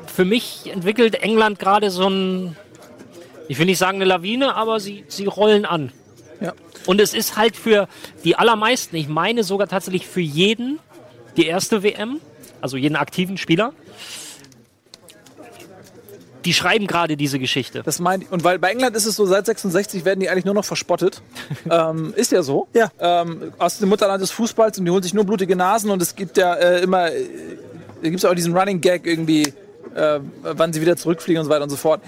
für mich entwickelt England gerade so ein, ich will nicht sagen eine Lawine, aber sie, sie rollen an. Ja. Und es ist halt für die allermeisten, ich meine sogar tatsächlich für jeden, die erste WM, also jeden aktiven Spieler. Die schreiben gerade diese Geschichte. Das mein, und weil bei England ist es so, seit 66 werden die eigentlich nur noch verspottet. ähm, ist ja so. Ja. Ähm, aus dem Mutterland des Fußballs und die holen sich nur blutige Nasen und es gibt ja äh, immer, äh, da gibt es auch diesen Running Gag irgendwie, äh, wann sie wieder zurückfliegen und so weiter und so fort.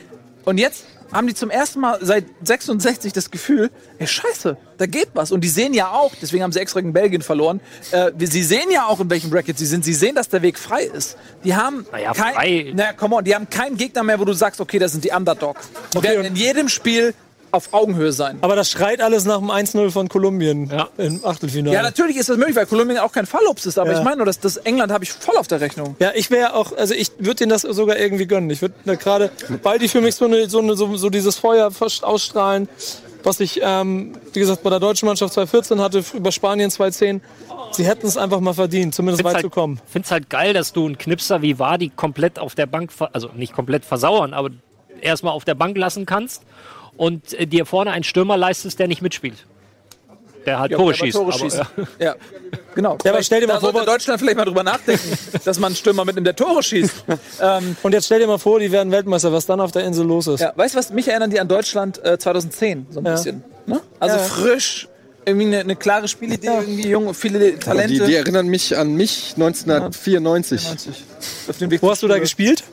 Und jetzt haben die zum ersten Mal seit 66 das Gefühl, ey, scheiße, da geht was. Und die sehen ja auch, deswegen haben sie extra gegen Belgien verloren, äh, sie sehen ja auch, in welchem Bracket sie sind. Sie sehen, dass der Weg frei ist. Die haben Naja, kein, frei. naja, come on, die haben keinen Gegner mehr, wo du sagst, okay, das sind die Underdog. Die werden in jedem Spiel auf Augenhöhe sein. Aber das schreit alles nach dem 1-0 von Kolumbien Ja. im Achtelfinale. Ja, natürlich ist das möglich, weil Kolumbien auch kein Fallobst ist. Aber Ja. ich meine nur, dass das England habe ich voll auf der Rechnung. Ja, ich wäre auch, also ich würde denen das sogar irgendwie gönnen. Ich würde gerade, weil die für mich so, eine, so, eine, so, so dieses Feuer ausstrahlen, was ich, ähm, wie gesagt, bei der deutschen Mannschaft 2014 hatte, über Spanien 2010. Sie hätten es einfach mal verdient, zumindest weit halt, zu kommen. finde es halt geil, dass du einen Knipser wie Wadi komplett auf der Bank, also nicht komplett versauern, aber erstmal auf der Bank lassen kannst und äh, dir vorne einen Stürmer leistest, der nicht mitspielt. Der halt Ja, Tore schießt. Tore aber, ja. Ja, genau. Ja, aber stell dir mal da vor, sollte was- Deutschland vielleicht mal drüber nachdenken, dass man einen Stürmer mitnimmt, der Tore schießt. ähm, Und jetzt stell dir mal vor, die werden Weltmeister, was dann auf der Insel los ist. ja, weißt du was? Mich erinnern die an Deutschland äh, 2010 so ein Ja. bisschen. Ne? Also Ja. frisch, irgendwie eine, eine klare Spielidee, irgendwie jung, viele Talente. Die, die erinnern mich an mich 1994. auf dem Weg Wo zur hast du da gespielt?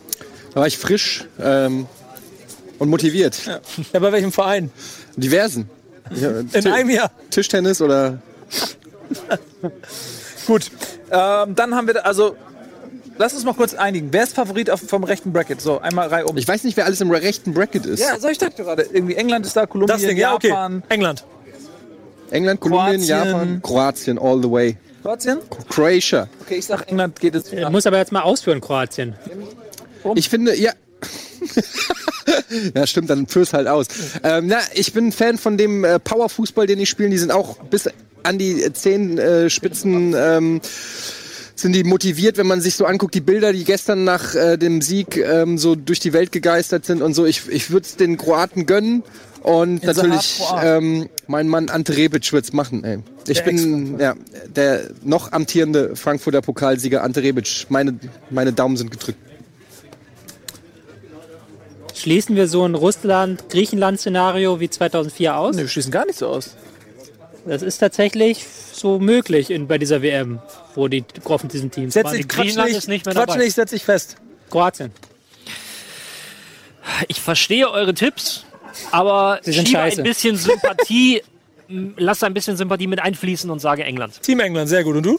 Da war ich frisch ähm, und motiviert. Ja, bei welchem Verein? Diversen. Ja, In einem Jahr. Tischtennis oder Gut. Ähm, dann haben wir, da- also, lass uns mal kurz einigen. Wer ist Favorit auf, vom rechten Bracket? So, einmal Reihe um. ich weiß nicht, wer alles im rechten Bracket ist. ja, so ich dachte gerade. Irgendwie England ist da, Kolumbien, Das Ding, ja, okay. Japan, England. England, Kolumbien, Kroatien. Japan, Kroatien, all the way. Kroatien. Croatia. Okay, ich sag, England geht jetzt. Er muss aber jetzt mal ausführen, Kroatien. Ich finde, ja. ja, stimmt, dann führ's halt aus. Ähm, na, ich bin Fan von dem äh, Powerfußball, den die spielen. Die sind auch bis an die zehn äh, Spitzen ähm, sind die motiviert, wenn man sich so anguckt, die Bilder, die gestern nach äh, dem Sieg ähm, so durch die Welt gegeistert sind und so. Ich, ich würde es den Kroaten gönnen. Und In natürlich, ähm, mein Mann Ante Rebic wird's machen. Ey. Ich bin ja, der noch amtierende Frankfurter Pokalsieger Ante Rebic. Meine, meine Daumen sind gedrückt. Schließen wir so ein Russland-Griechenland-Szenario wie 2004 aus? Nee, wir schließen gar nicht so aus. Das ist tatsächlich so möglich in, bei dieser WM, wo die diesen Teams Setz waren. dich, quatsch Griechenland nicht, ist nicht mehr quatsch dabei. nicht, setz dich fest. Kroatien. Ich verstehe eure Tipps, aber Sie sind schiebe scheiße. ein bisschen Sympathie lasse ein bisschen Sympathie mit einfließen und sage England. Team England, sehr gut. Und du?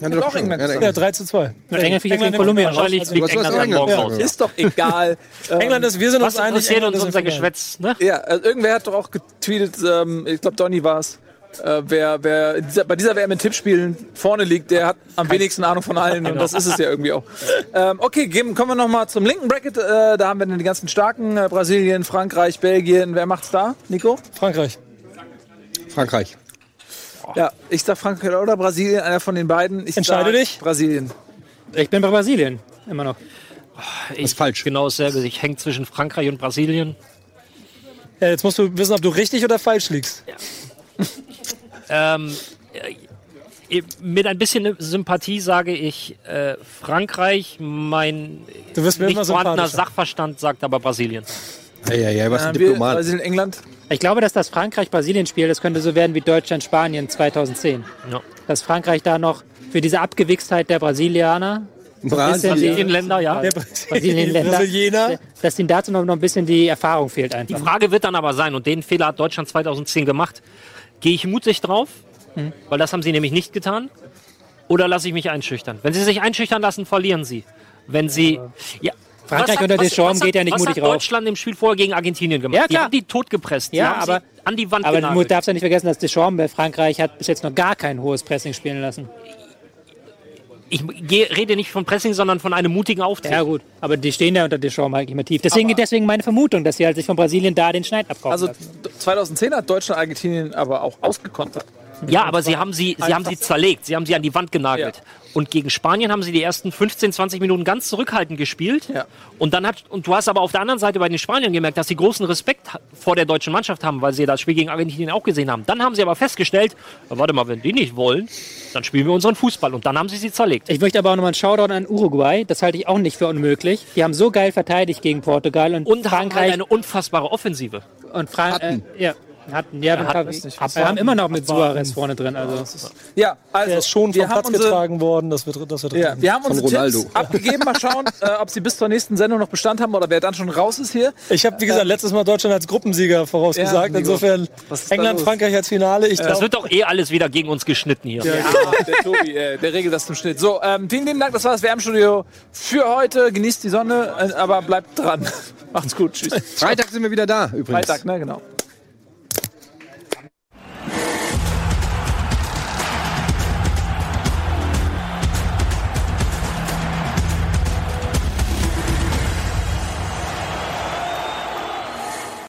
Ja, doch auch schon. England Ja, gesagt. Ja, 3 zu 2. Und England fliegt gegen Kolumbien. Wahrscheinlich Also, fliegt was war's England England? morgen raus. Ist doch egal. Ähm, England ist, wir sind uns Was einig. interessiert England uns ist unser. Geschwätz? Ne? Ja, also irgendwer hat doch auch getweetet, ähm, ich glaube Donny war es, äh, wer, wer dieser, bei dieser WM in Tippspielen vorne liegt, der hat am wenigsten Ahnung von allen und das ist es ja irgendwie auch. Ähm, okay, geben, kommen wir nochmal zum linken Bracket. Äh, da haben wir dann die ganzen starken, äh, Brasilien, Frankreich, Belgien. Wer macht's da? Nico? Frankreich. Frankreich. Ja, ich sag Frankreich oder Brasilien, einer von den beiden. Ich Entscheide sag dich. Brasilien. Ich bin bei Brasilien, immer noch. Ich, falsch. Genau dasselbe. Ich hänge zwischen Frankreich und Brasilien. Ja, jetzt musst du wissen, ob du richtig oder falsch liegst. Ähm, äh, mit ein bisschen Sympathie sage ich äh, Frankreich. Mein Du wirst mir nicht immer vorhandener. Sachverstand sagt aber Brasilien. Ja, ja, ja, was ein Äh, wir, Diplomat. Brasilien, England. Ich glaube, dass das Frankreich-Brasilien-Spiel, das könnte so werden wie Deutschland-Spanien 2010. Ja. Dass Frankreich da noch für diese Abgewichstheit der Brasilianer, Brasilien. Brasilien Länder, ja. Der Brasilien-Länder, Brasilianer. dass ihnen dazu noch noch ein bisschen die Erfahrung fehlt Die einfach. Frage wird dann aber sein, und den Fehler hat Deutschland 2010 gemacht, gehe ich mutig drauf, Hm. weil das haben sie nämlich nicht getan, oder lasse ich mich einschüchtern? Wenn sie sich einschüchtern lassen, verlieren sie. Wenn sie... Ja, Frankreich was hat- unter was- Deschamps was hat- geht ja nicht was mutig hat rauf. Deutschland im Spiel vorher gegen Argentinien gemacht? Ja, Die klar. haben die totgepresst. Die Ja, haben aber- sie an die Wand Aber du darfst ja nicht vergessen, dass Deschamps bei Frankreich hat bis jetzt noch gar kein hohes Pressing spielen lassen. Ich rede nicht von Pressing, sondern von einem mutigen Auftritt. Ja gut, aber die stehen ja unter Deschamps eigentlich immer tief. Deswegen, deswegen meine Vermutung, dass sie halt sich von Brasilien da den Schneid abkaufen Also lassen. 2010 hat Deutschland Argentinien aber auch ausgekontert. Ja, aber sie haben sie, sie haben sie zerlegt, sie haben sie an die Wand genagelt. Ja. Und gegen Spanien haben sie die ersten 15, 20 Minuten ganz zurückhaltend gespielt. Ja. Und dann hat und du hast aber auf der anderen Seite bei den Spaniern gemerkt, dass sie großen Respekt vor der deutschen Mannschaft haben, weil sie das Spiel gegen Argentinien auch gesehen haben. Dann haben sie aber festgestellt, "Ja, warte mal, wenn die nicht wollen, dann spielen wir unseren Fußball. Und dann haben sie sie zerlegt. Ich möchte aber auch nochmal einen Shoutout an Uruguay. Das halte ich auch nicht für unmöglich. Die haben so geil verteidigt gegen Portugal und, Und haben halt Frankreich eine unfassbare Offensive. und Frankreich. Äh, ja, hatten. Ja, wir haben immer noch mit Suarez vorne drin. Also Ja, also Der ist schon wir vom haben Platz unsere, getragen worden. Das wird, das wird Ja, wir haben unsere Ronaldo. Tipps abgegeben. Mal schauen, äh, ob sie bis zur nächsten Sendung noch Bestand haben oder wer dann schon raus ist hier. Ich habe, wie gesagt, letztes Mal Deutschland als Gruppensieger vorausgesagt. Ja. Insofern England? Frankreich als Finale. Ich Das glaube, wird doch eh alles wieder gegen uns geschnitten hier. Ja, der Tobi, äh, der regelt das zum Schnitt. So, ähm, vielen lieben Dank, das war das WM-Studio für heute. Genießt die Sonne, äh, aber bleibt dran. Macht's gut, tschüss. Freitag sind wir wieder da, übrigens. Freitag, ne, genau.